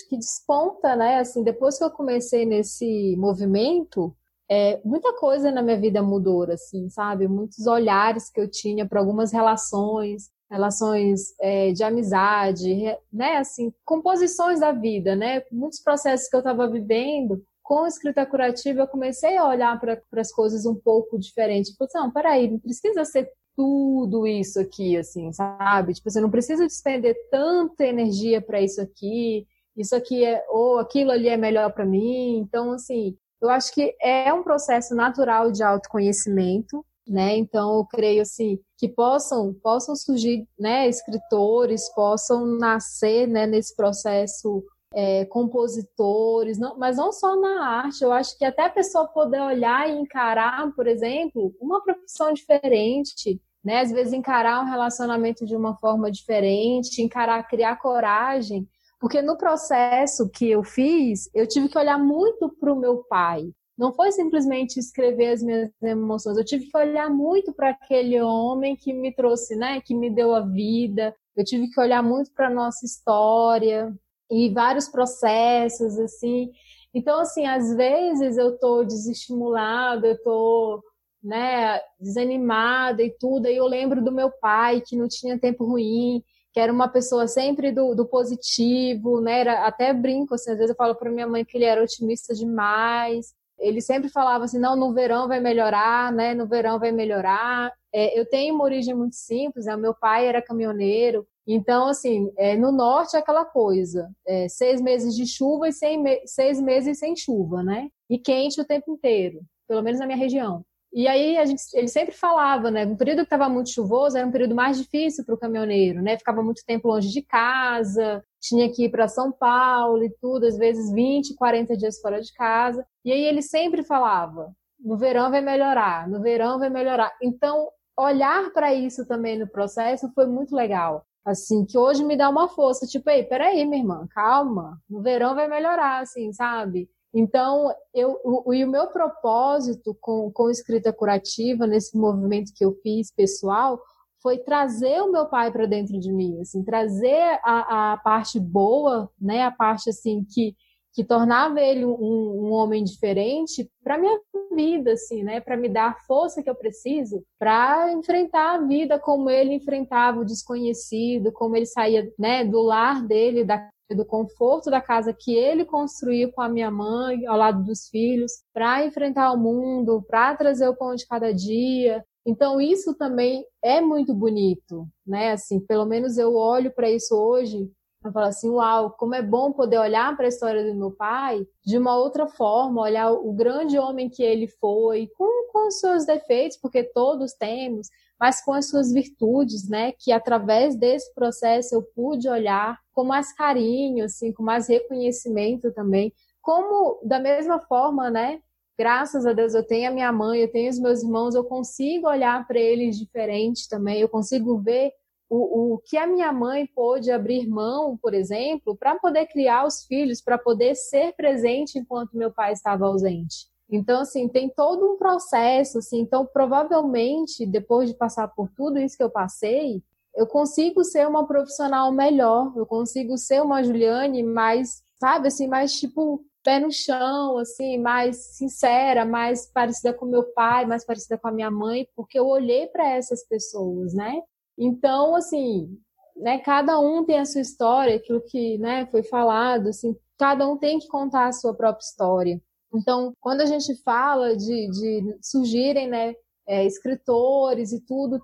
que desponta, né? Assim, depois que eu comecei nesse movimento, é, muita coisa na minha vida mudou, assim, sabe? Muitos olhares que eu tinha para algumas relações, relações é, de amizade, né? Assim, composições da vida, né? Muitos processos que eu estava vivendo com a escrita curativa, eu comecei a olhar para as coisas um pouco diferente. Tipo, não, peraí, não precisa ser tudo isso aqui, assim, sabe? Tipo, você não precisa despender tanta energia para isso aqui isso aqui é, ou aquilo ali é melhor para mim. Então, assim, eu acho que é um processo natural de autoconhecimento, né? Então, eu creio, assim, que possam, possam surgir, né, escritores, possam nascer, né, nesse processo é, compositores, não, mas não só na arte, eu acho que até a pessoa poder olhar e encarar, por exemplo, uma profissão diferente, né? Às vezes encarar um relacionamento de uma forma diferente, encarar, criar coragem porque no processo que eu fiz, eu tive que olhar muito para o meu pai. Não foi simplesmente escrever as minhas emoções, eu tive que olhar muito para aquele homem que me trouxe, né, que me deu a vida. Eu tive que olhar muito para nossa história e vários processos assim. Então, assim, às vezes eu tô desestimulada, eu tô, né, desanimada e tudo, aí eu lembro do meu pai que não tinha tempo ruim, que era uma pessoa sempre do, do positivo, né? Era, até brinco, assim, às vezes eu falo para minha mãe que ele era otimista demais. Ele sempre falava assim, não, no verão vai melhorar, né? No verão vai melhorar. É, eu tenho uma origem muito simples, né? Meu pai era caminhoneiro, então, assim, é, no norte é aquela coisa, é, seis meses de chuva e seis meses sem chuva, né? E quente o tempo inteiro, pelo menos na minha região. E aí a gente, ele sempre falava, né? Um período que estava muito chuvoso era um período mais difícil para o caminhoneiro, né? Ficava muito tempo longe de casa, tinha que ir para São Paulo e tudo, às vezes 20, 40 dias fora de casa. E aí ele sempre falava: no verão vai melhorar, no verão vai melhorar. Então, olhar para isso também no processo foi muito legal. Assim, que hoje me dá uma força, tipo, ei, peraí, minha irmã, calma, no verão vai melhorar, assim, sabe? Então, eu, o, e o meu propósito com, com escrita curativa, nesse movimento que eu fiz pessoal, foi trazer o meu pai para dentro de mim, assim, trazer a, a parte boa, né, a parte assim que que tornava ele um, um homem diferente para minha vida, assim, né? Para me dar a força que eu preciso para enfrentar a vida como ele enfrentava o desconhecido, como ele saía, né, do lar dele, da do conforto da casa que ele construiu com a minha mãe, ao lado dos filhos, para enfrentar o mundo, para trazer o pão de cada dia. Então isso também é muito bonito, né? Assim, pelo menos eu olho para isso hoje eu falo assim, uau, como é bom poder olhar para a história do meu pai de uma outra forma, olhar o grande homem que ele foi, com, com os seus defeitos, porque todos temos, mas com as suas virtudes, né? Que através desse processo eu pude olhar com mais carinho, assim, com mais reconhecimento também. Como, da mesma forma, né? Graças a Deus eu tenho a minha mãe, eu tenho os meus irmãos, eu consigo olhar para eles diferente também, eu consigo ver o, o que a minha mãe pôde abrir mão, por exemplo, para poder criar os filhos, para poder ser presente enquanto meu pai estava ausente. Então, assim, tem todo um processo, assim, então provavelmente, depois de passar por tudo isso que eu passei, eu consigo ser uma profissional melhor, eu consigo ser uma Juliane mais, sabe, assim, mais tipo pé no chão, assim, mais sincera, mais parecida com meu pai, mais parecida com a minha mãe, porque eu olhei para essas pessoas, né? Então, assim, né, cada um tem a sua história, aquilo que né, foi falado, assim, cada um tem que contar a sua própria história. Então, quando a gente fala de, de surgirem né, é, escritores e tudo,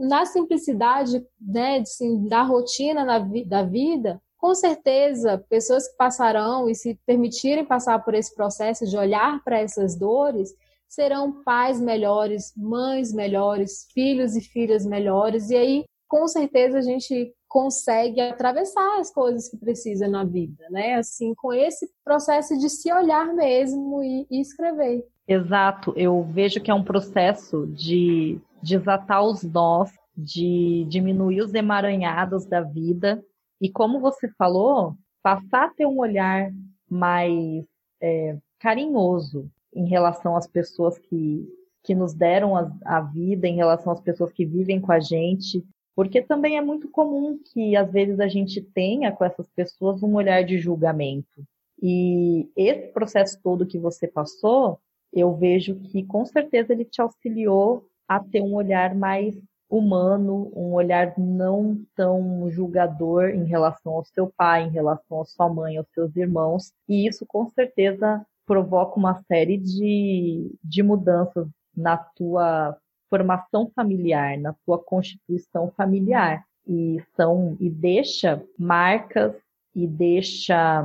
na simplicidade né, assim, da rotina na vi da vida, com certeza, pessoas que passarão e se permitirem passar por esse processo de olhar para essas dores, serão pais melhores, mães melhores, filhos e filhas melhores, e aí com certeza a gente consegue atravessar as coisas que precisa na vida, né? Assim, com esse processo de se olhar mesmo e, e escrever. Exato, eu vejo que é um processo de desatar os nós, de diminuir os emaranhados da vida e como você falou, passar a ter um olhar mais é, carinhoso em relação às pessoas que, que nos deram a, a vida, em relação às pessoas que vivem com a gente, porque também é muito comum que às vezes a gente tenha com essas pessoas um olhar de julgamento. E esse processo todo que você passou, eu vejo que com certeza ele te auxiliou a ter um olhar mais humano, um olhar não tão julgador em relação ao seu pai, em relação à sua mãe, aos seus irmãos. E isso com certeza provoca uma série de, de mudanças na tua formação familiar, na tua constituição familiar. E são e deixa marcas e deixa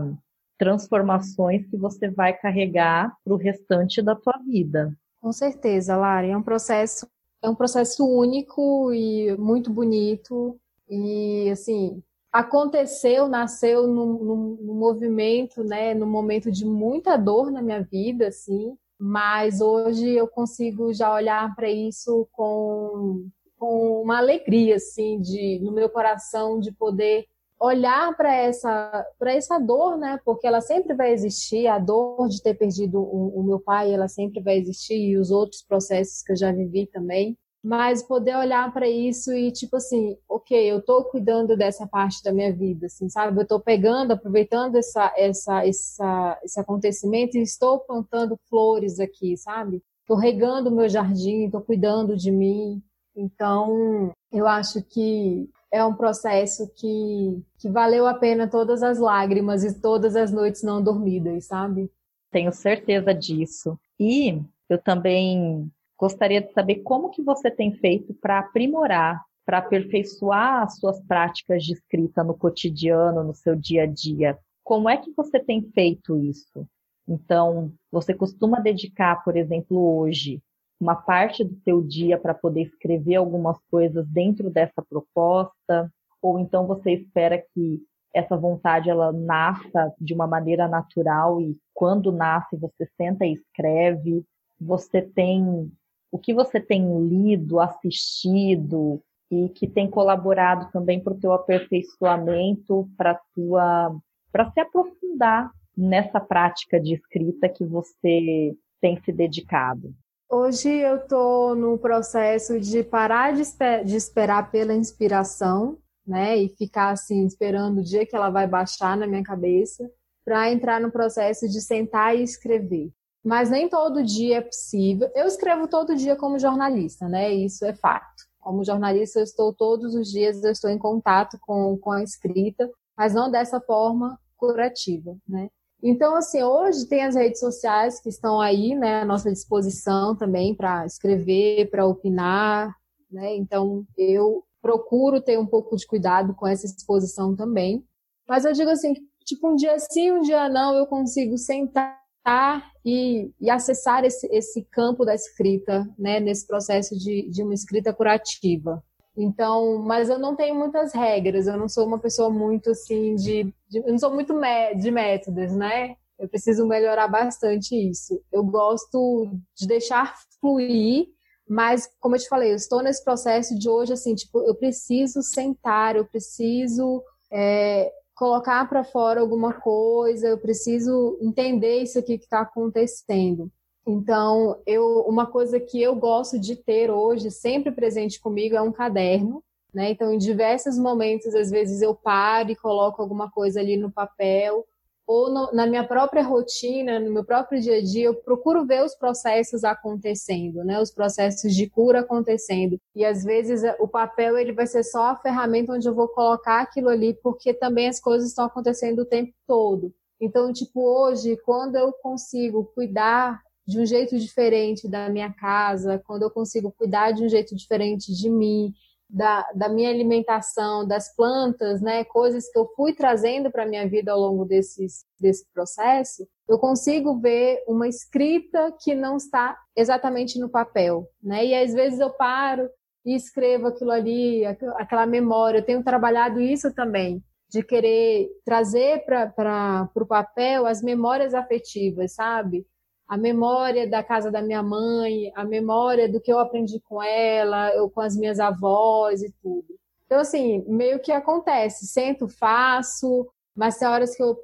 transformações que você vai carregar para o restante da tua vida. Com certeza, Lara. É um processo, é um processo único e muito bonito. E assim, aconteceu, nasceu num, num, movimento, né, num momento de muita dor na minha vida, assim, mas hoje eu consigo já olhar para isso com, com uma alegria, assim, de, no meu coração, de poder olhar para essa para essa dor, né? Porque ela sempre vai existir, a dor de ter perdido o, o meu pai, ela sempre vai existir e os outros processos que eu já vivi também mas poder olhar para isso e tipo assim, ok, eu estou cuidando dessa parte da minha vida, assim, sabe? Eu estou pegando, aproveitando essa, essa, essa, esse acontecimento e estou plantando flores aqui, sabe? Estou regando o meu jardim, estou cuidando de mim. Então, eu acho que é um processo que, que valeu a pena todas as lágrimas e todas as noites não dormidas, sabe? Tenho certeza disso. E eu também Gostaria de saber como que você tem feito para aprimorar, para aperfeiçoar as suas práticas de escrita no cotidiano, no seu dia a dia. Como é que você tem feito isso? Então, você costuma dedicar, por exemplo, hoje, uma parte do seu dia para poder escrever algumas coisas dentro dessa proposta? Ou então você espera que essa vontade ela nasça de uma maneira natural e quando nasce você senta e escreve? Você tem o que você tem lido, assistido e que tem colaborado também para o teu aperfeiçoamento, para tua para se aprofundar nessa prática de escrita que você tem se dedicado. Hoje eu estou no processo de parar de, esper de esperar pela inspiração, né, e ficar assim esperando o dia que ela vai baixar na minha cabeça para entrar no processo de sentar e escrever. Mas nem todo dia é possível. Eu escrevo todo dia como jornalista, né? Isso é fato. Como jornalista, eu estou todos os dias, eu estou em contato com, com a escrita, mas não dessa forma curativa, né? Então, assim, hoje tem as redes sociais que estão aí, né, à nossa disposição também para escrever, para opinar, né? Então, eu procuro ter um pouco de cuidado com essa exposição também. Mas eu digo assim, tipo, um dia sim, um dia não, eu consigo sentar e, e acessar esse, esse campo da escrita, né, nesse processo de, de uma escrita curativa. Então, mas eu não tenho muitas regras, eu não sou uma pessoa muito assim de, de eu não sou muito de métodos, né? Eu preciso melhorar bastante isso. Eu gosto de deixar fluir, mas como eu te falei, eu estou nesse processo de hoje assim, tipo, eu preciso sentar, eu preciso é, colocar para fora alguma coisa, eu preciso entender isso aqui que está acontecendo. Então, eu, uma coisa que eu gosto de ter hoje, sempre presente comigo, é um caderno. Né? Então, em diversos momentos, às vezes eu paro e coloco alguma coisa ali no papel, ou no, na minha própria rotina, no meu próprio dia a dia, eu procuro ver os processos acontecendo, né? Os processos de cura acontecendo. E às vezes o papel ele vai ser só a ferramenta onde eu vou colocar aquilo ali, porque também as coisas estão acontecendo o tempo todo. Então, tipo, hoje, quando eu consigo cuidar de um jeito diferente da minha casa, quando eu consigo cuidar de um jeito diferente de mim, da, da minha alimentação, das plantas, né, coisas que eu fui trazendo para a minha vida ao longo desses, desse processo, eu consigo ver uma escrita que não está exatamente no papel, né? E às vezes eu paro e escrevo aquilo ali, aquela memória. Eu tenho trabalhado isso também, de querer trazer para o papel as memórias afetivas, sabe? A memória da casa da minha mãe, a memória do que eu aprendi com ela, eu com as minhas avós e tudo. Então, assim, meio que acontece, sento, faço, mas tem horas que eu,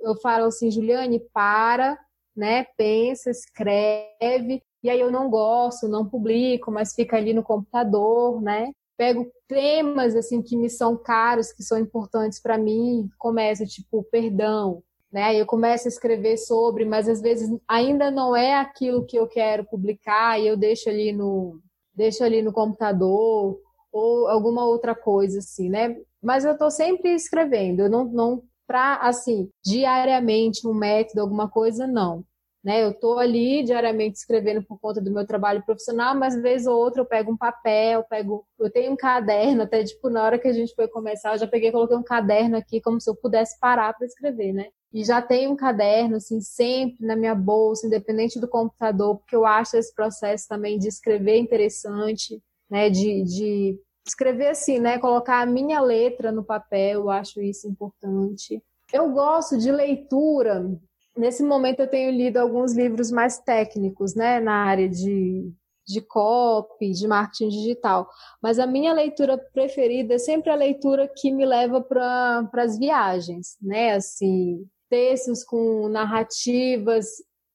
eu falo assim, Juliane, para, né, pensa, escreve, e aí eu não gosto, não publico, mas fica ali no computador, né, pego temas, assim, que me são caros, que são importantes para mim, começa, tipo, perdão, né? Eu começo a escrever sobre, mas às vezes ainda não é aquilo que eu quero publicar e eu deixo ali no deixo ali no computador ou alguma outra coisa assim, né? Mas eu estou sempre escrevendo, eu não não para assim, diariamente um método, alguma coisa não. Né? Eu estou ali diariamente escrevendo por conta do meu trabalho profissional, mas vez ou outra eu pego um papel, pego, eu tenho um caderno, até tipo na hora que a gente foi começar, eu já peguei coloquei um caderno aqui como se eu pudesse parar para escrever, né? E já tenho um caderno assim sempre na minha bolsa, independente do computador, porque eu acho esse processo também de escrever interessante, né? De, de escrever assim, né? Colocar a minha letra no papel, eu acho isso importante. Eu gosto de leitura nesse momento eu tenho lido alguns livros mais técnicos, né, na área de, de copy, de marketing digital. Mas a minha leitura preferida é sempre a leitura que me leva para as viagens, né, assim, textos com narrativas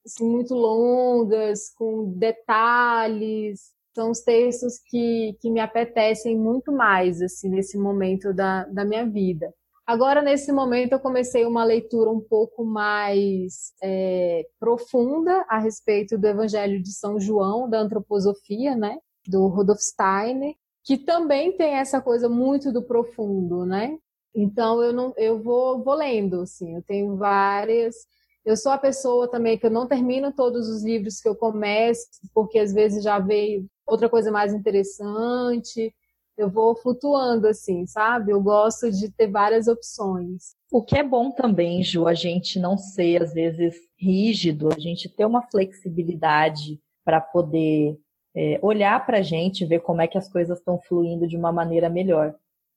assim, muito longas, com detalhes, são os textos que, que me apetecem muito mais, assim, nesse momento da, da minha vida. Agora, nesse momento, eu comecei uma leitura um pouco mais é, profunda a respeito do Evangelho de São João, da antroposofia, né? Do Rudolf Steiner, que também tem essa coisa muito do profundo, né? Então, eu, não, eu vou, vou lendo, assim, eu tenho várias. Eu sou a pessoa também que eu não termino todos os livros que eu começo, porque às vezes já veio outra coisa mais interessante eu vou flutuando assim, sabe? Eu gosto de ter várias opções. O que é bom também, Ju, a gente não ser às vezes rígido, a gente ter uma flexibilidade para poder é, olhar para a gente, ver como é que as coisas estão fluindo de uma maneira melhor.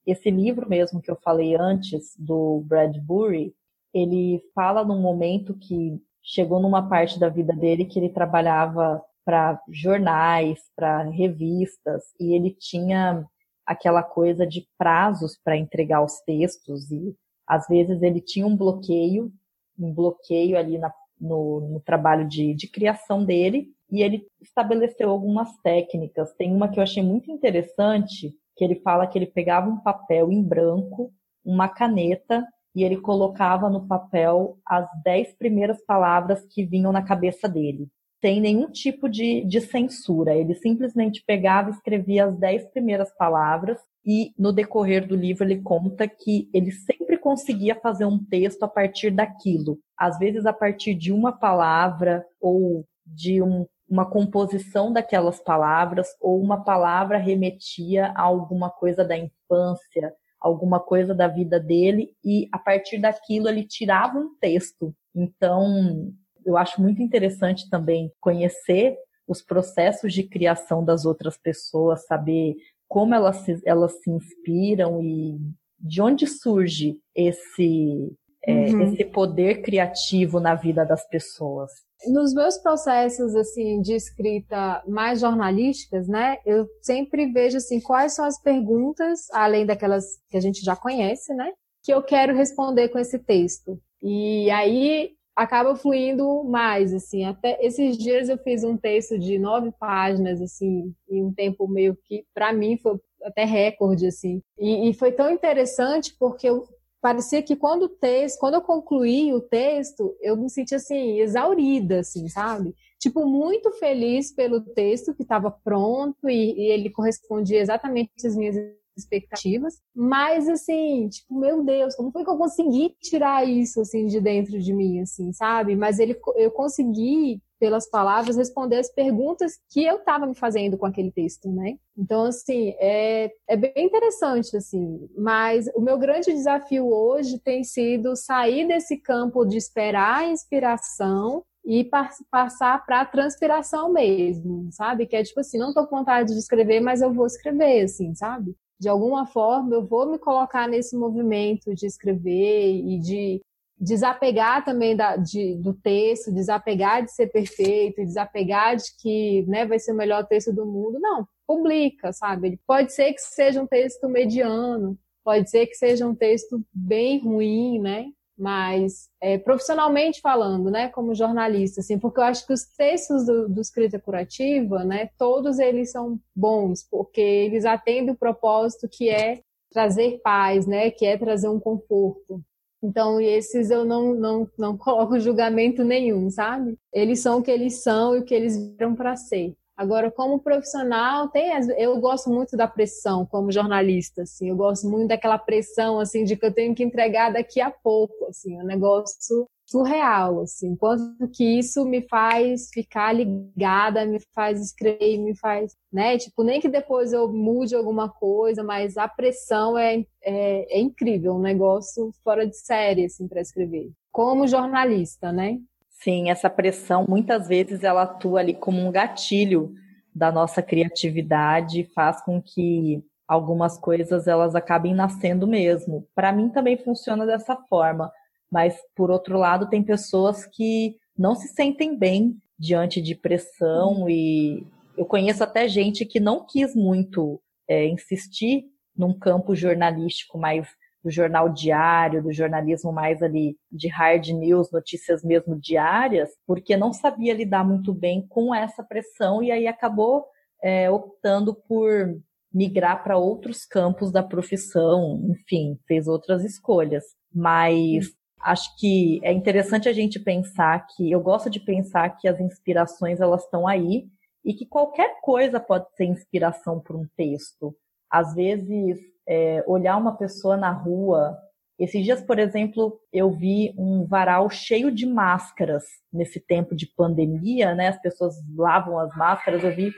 Esse livro mesmo que eu falei antes, do Bradbury, ele fala num momento que chegou numa parte da vida dele que ele trabalhava para jornais, para revistas, e ele tinha aquela coisa de prazos para entregar os textos e às vezes ele tinha um bloqueio, um bloqueio ali na, no, no, trabalho de, de criação dele e ele estabeleceu algumas técnicas. Tem uma que eu achei muito interessante, que ele fala que ele pegava um papel em branco, uma caneta e ele colocava no papel as dez primeiras palavras que vinham na cabeça dele, sem nenhum tipo de, de censura. Ele simplesmente pegava e escrevia as dez primeiras palavras, e no decorrer do livro ele conta que ele sempre conseguia fazer um texto a partir daquilo, às vezes a partir de uma palavra ou de um, uma composição daquelas palavras, ou uma palavra remetia a alguma coisa da infância, alguma coisa da vida dele e a partir daquilo ele tirava um texto. Então, eu acho muito interessante também conhecer os processos de criação das outras pessoas, saber como elas se, elas se inspiram e de onde surge esse, é, uhum. esse poder criativo na vida das pessoas nos meus processos assim de escrita mais jornalísticas, né, eu sempre vejo assim quais são as perguntas, além daquelas que a gente já conhece, né, que eu quero responder com esse texto. E aí acaba fluindo mais, assim. Até esses dias eu fiz um texto de nove páginas, assim, em um tempo meio que para mim foi até recorde, assim. E, e foi tão interessante porque eu parecia que quando o texto, quando eu concluí o texto, eu me senti assim exaurida, assim, sabe? Tipo muito feliz pelo texto que estava pronto e, e, ele correspondia exatamente às minhas expectativas, mas assim, tipo, meu Deus, como foi que eu consegui tirar isso assim de dentro de mim, assim, sabe? Mas ele, eu consegui pelas palavras, responder as perguntas que eu estava me fazendo com aquele texto, né? Então, assim, é, é bem interessante, assim. Mas o meu grande desafio hoje tem sido sair desse campo de esperar a inspiração e passar para a transpiração mesmo, sabe? Que é tipo assim, não estou com vontade de escrever, mas eu vou escrever, assim, sabe? De alguma forma, eu vou me colocar nesse movimento de escrever e de desapegar também da, de, do texto, desapegar de ser perfeito, desapegar de que né, vai ser o melhor texto do mundo. Não, publica, sabe? Pode ser que seja um texto mediano, pode ser que seja um texto bem ruim, né? Mas é, profissionalmente falando, né, como jornalista, assim, porque eu acho que os textos do, do escrita curativa, né, todos eles são bons, porque eles atendem o propósito que é trazer paz, né, que é trazer um conforto. Então, esses eu não, não, não coloco julgamento nenhum, sabe? Eles são o que eles são e o que eles viram para ser. Agora, como profissional, tem eu gosto muito da pressão como jornalista, assim, eu gosto muito daquela pressão assim de que eu tenho que entregar daqui a pouco, assim, um negócio surreal, assim, quanto que isso me faz ficar ligada, me faz escrever, me faz, né, tipo, nem que depois eu mude alguma coisa, mas a pressão é, é, é incrível, um negócio fora de série, assim, para escrever, como jornalista, né? Sim, essa pressão muitas vezes ela atua ali como um gatilho da nossa criatividade, faz com que algumas coisas elas acabem nascendo mesmo. Para mim também funciona dessa forma, mas por outro lado tem pessoas que não se sentem bem diante de pressão e eu conheço até gente que não quis muito é, insistir num campo jornalístico mais do jornal diário, do jornalismo mais ali de hard news, notícias mesmo diárias, porque não sabia lidar muito bem com essa pressão e aí acabou é, optando por migrar para outros campos da profissão, enfim, fez outras escolhas. Mas acho que é interessante a gente pensar que eu gosto de pensar que as inspirações elas estão aí e que qualquer coisa pode ser inspiração para um texto. Às vezes é, olhar uma pessoa na rua. Esses dias, por exemplo, eu vi um varal cheio de máscaras nesse tempo de pandemia, né? As pessoas lavam as máscaras. Eu vi,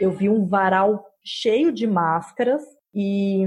eu vi um varal cheio de máscaras e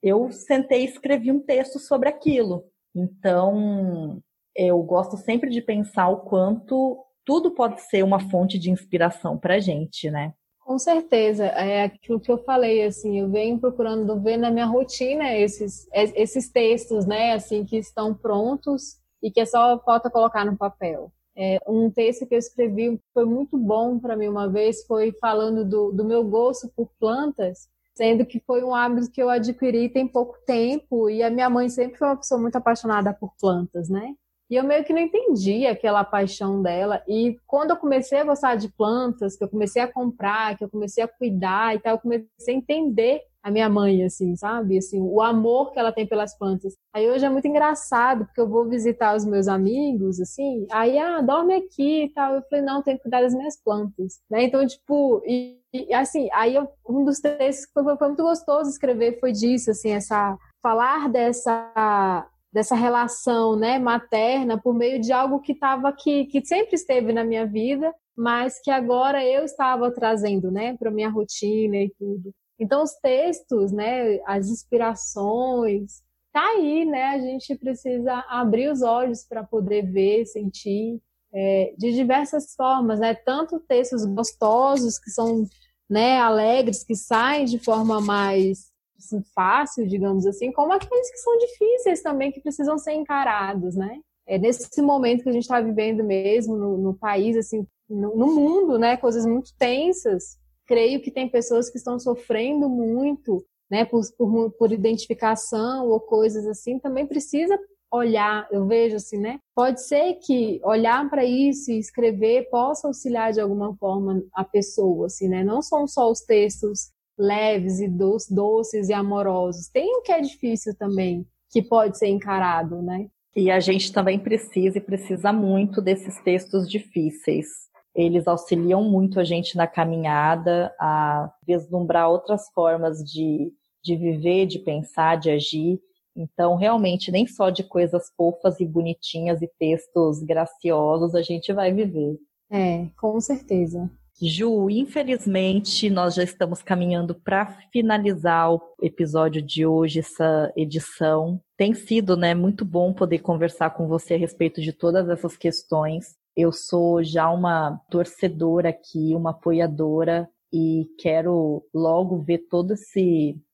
eu sentei e escrevi um texto sobre aquilo. Então, eu gosto sempre de pensar o quanto tudo pode ser uma fonte de inspiração para gente, né? Com certeza, é aquilo que eu falei, assim, eu venho procurando ver na minha rotina esses, esses textos, né, assim, que estão prontos e que é só falta colocar no papel. É, um texto que eu escrevi foi muito bom para mim uma vez, foi falando do, do meu gosto por plantas, sendo que foi um hábito que eu adquiri tem pouco tempo e a minha mãe sempre foi uma pessoa muito apaixonada por plantas, né? E eu meio que não entendi aquela paixão dela. E quando eu comecei a gostar de plantas, que eu comecei a comprar, que eu comecei a cuidar e tal, eu comecei a entender a minha mãe, assim, sabe? Assim, o amor que ela tem pelas plantas. Aí hoje é muito engraçado, porque eu vou visitar os meus amigos, assim, aí, ah, dorme aqui e tal. Eu falei, não, tenho que cuidar das minhas plantas, né? Então, tipo, e, e assim, aí eu, um dos textos que foi, foi muito gostoso escrever foi disso, assim, essa, falar dessa dessa relação né, materna por meio de algo que estava aqui, que sempre esteve na minha vida, mas que agora eu estava trazendo né, para minha rotina e tudo. Então, os textos, né, as inspirações, tá aí, né? A gente precisa abrir os olhos para poder ver, sentir é, de diversas formas, né? Tanto textos gostosos que são, né, alegres, que saem de forma mais assim, fácil, digamos assim, como aqueles que são difíceis também, que precisam ser encarados, né? É nesse momento que a gente está vivendo mesmo no, no país, assim, no, no mundo, né? Coisas muito tensas creio que tem pessoas que estão sofrendo muito, né, por, por, por identificação ou coisas assim, também precisa olhar, eu vejo assim, né? Pode ser que olhar para isso e escrever possa auxiliar de alguma forma a pessoa, assim, né? Não são só os textos leves e doces e amorosos. Tem o que é difícil também, que pode ser encarado, né? E a gente também precisa e precisa muito desses textos difíceis. Eles auxiliam muito a gente na caminhada a vislumbrar outras formas de, de viver, de pensar, de agir. Então, realmente, nem só de coisas fofas e bonitinhas e textos graciosos a gente vai viver. É, com certeza. Ju, infelizmente, nós já estamos caminhando para finalizar o episódio de hoje, essa edição. Tem sido, né, muito bom poder conversar com você a respeito de todas essas questões. Eu sou já uma torcedora aqui, uma apoiadora e quero logo ver todas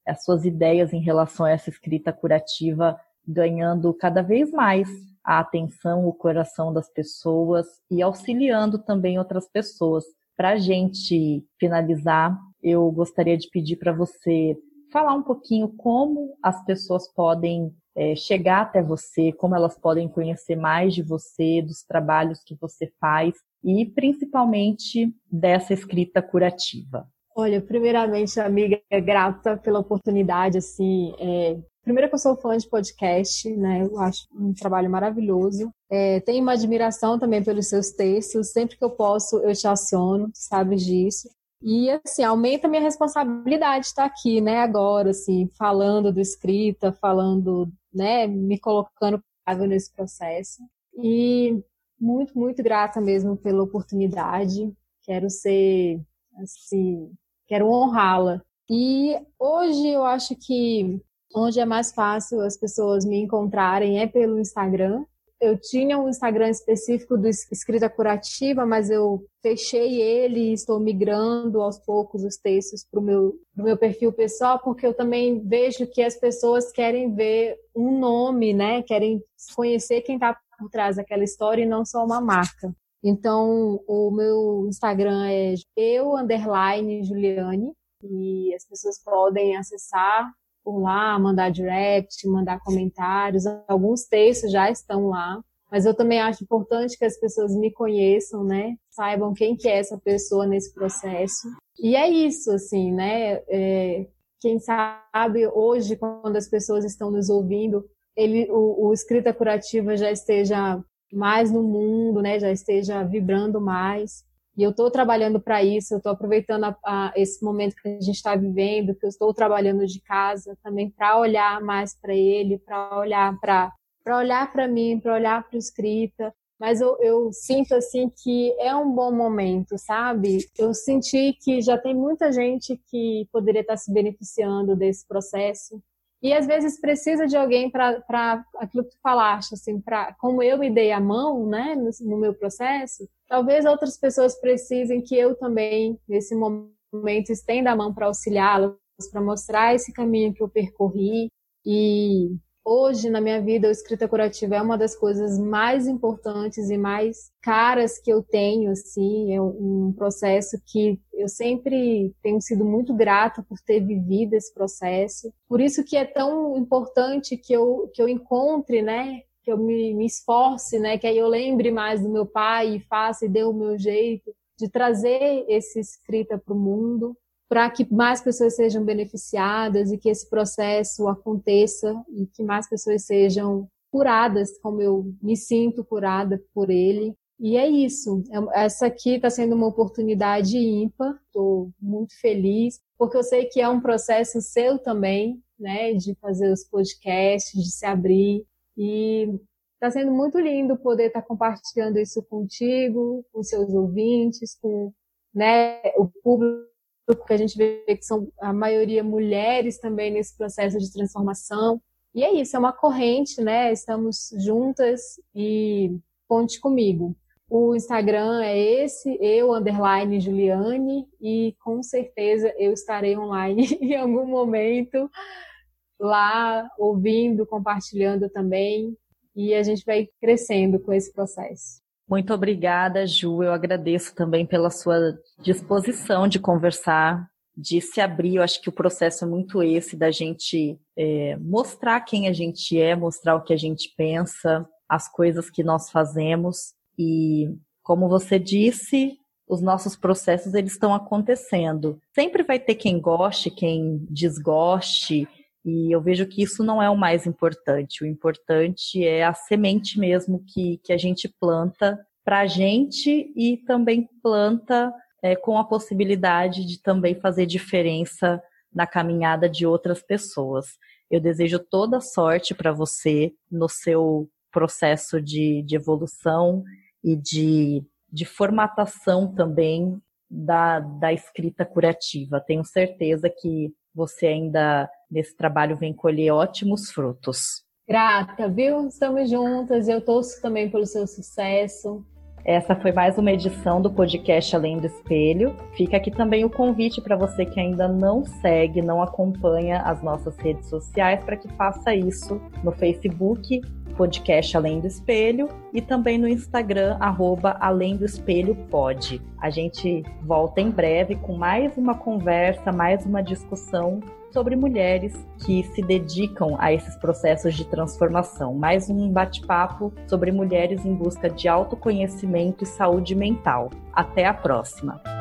as suas ideias em relação a essa escrita curativa ganhando cada vez mais a atenção, o coração das pessoas e auxiliando também outras pessoas. Para a gente finalizar, eu gostaria de pedir para você falar um pouquinho como as pessoas podem é, chegar até você, como elas podem conhecer mais de você, dos trabalhos que você faz e principalmente dessa escrita curativa. Olha, primeiramente, amiga, é grata pela oportunidade, assim, é, Primeiro que eu sou fã de podcast, né? Eu acho um trabalho maravilhoso. É, tenho uma admiração também pelos seus textos. Sempre que eu posso, eu te aciono, sabes disso. E, assim, aumenta a minha responsabilidade estar aqui, né, agora, assim, falando do escrita, falando, né, me colocando nesse processo. E muito, muito grata mesmo pela oportunidade. Quero ser, assim, quero honrá-la. E hoje eu acho que onde é mais fácil as pessoas me encontrarem é pelo Instagram. Eu tinha um Instagram específico do Escrita Curativa, mas eu fechei ele e estou migrando aos poucos os textos para o meu, meu perfil pessoal, porque eu também vejo que as pessoas querem ver um nome, né? Querem conhecer quem está por trás daquela história e não só uma marca. Então, o meu Instagram é eu, underline, Juliane, e as pessoas podem acessar por lá, mandar direct, mandar comentários. Alguns textos já estão lá. Mas eu também acho importante que as pessoas me conheçam, né? Saibam quem que é essa pessoa nesse processo. E é isso, assim, né? É, quem sabe hoje, quando as pessoas estão nos ouvindo, ele, o, o escrita curativa já esteja mais no mundo, né? Já esteja vibrando mais. E eu estou trabalhando para isso, eu estou aproveitando a, a, esse momento que a gente está vivendo, que eu estou trabalhando de casa também para olhar mais para ele, para olhar para para olhar para mim, para olhar para escrita. Mas eu, eu sinto assim que é um bom momento, sabe? Eu senti que já tem muita gente que poderia estar se beneficiando desse processo. E às vezes precisa de alguém para aquilo que tu falaste, assim, para como eu me dei a mão, né, no, no, meu processo, talvez outras pessoas precisem que eu também, nesse momento, estenda a mão para auxiliá-las, para mostrar esse caminho que eu percorri. E Hoje, na minha vida, a escrita curativa é uma das coisas mais importantes e mais caras que eu tenho, assim, é um processo que eu sempre tenho sido muito grata por ter vivido esse processo. Por isso que é tão importante que eu, que eu encontre, né, que eu me, me esforce, né, que aí eu lembre mais do meu pai e faça e dê o meu jeito de trazer esse escrita para o mundo. Para que mais pessoas sejam beneficiadas e que esse processo aconteça e que mais pessoas sejam curadas, como eu me sinto curada por ele. E é isso. É, essa aqui está sendo uma oportunidade ímpar. Estou muito feliz, porque eu sei que é um processo seu também, né, de fazer os podcasts, de se abrir. E está sendo muito lindo poder estar tá compartilhando isso contigo, com seus ouvintes, com né, o público que a gente vê que são a maioria mulheres também nesse processo de transformação. E é isso, é uma corrente, né? Estamos juntas e conte comigo. O Instagram é esse, eu, underline Juliane, e com certeza eu estarei online em algum momento lá, ouvindo, compartilhando também, e a gente vai crescendo com esse processo. Muito obrigada, Ju. Eu agradeço também pela sua disposição de conversar, de se abrir. Eu acho que o processo é muito esse da gente é, mostrar quem a gente é, mostrar o que a gente pensa, as coisas que nós fazemos. E, como você disse, os nossos processos eles estão acontecendo. Sempre vai ter quem goste, quem desgoste, e eu vejo que isso não é o mais importante. O importante é a semente mesmo que, que a gente planta para a gente e também planta é, com a possibilidade de também fazer diferença na caminhada de outras pessoas. Eu desejo toda sorte para você no seu processo de, de evolução e de, de formatação também da, da escrita curativa. Tenho certeza que você ainda nesse trabalho vem colher ótimos frutos. Grata, viu? Estamos juntas. Eu torço também pelo seu sucesso. Essa foi mais uma edição do podcast Além do Espelho. Fica aqui também o convite para você que ainda não segue, não acompanha as nossas redes sociais, para que faça isso no Facebook, podcast Além do Espelho, e também no Instagram, arroba Além do Espelho Pod. A gente volta em breve com mais uma conversa, mais uma discussão sobre mulheres que se dedicam a esses processos de transformação. Mais um bate-papo sobre mulheres em busca de autoconhecimento e saúde mental. Até a próxima!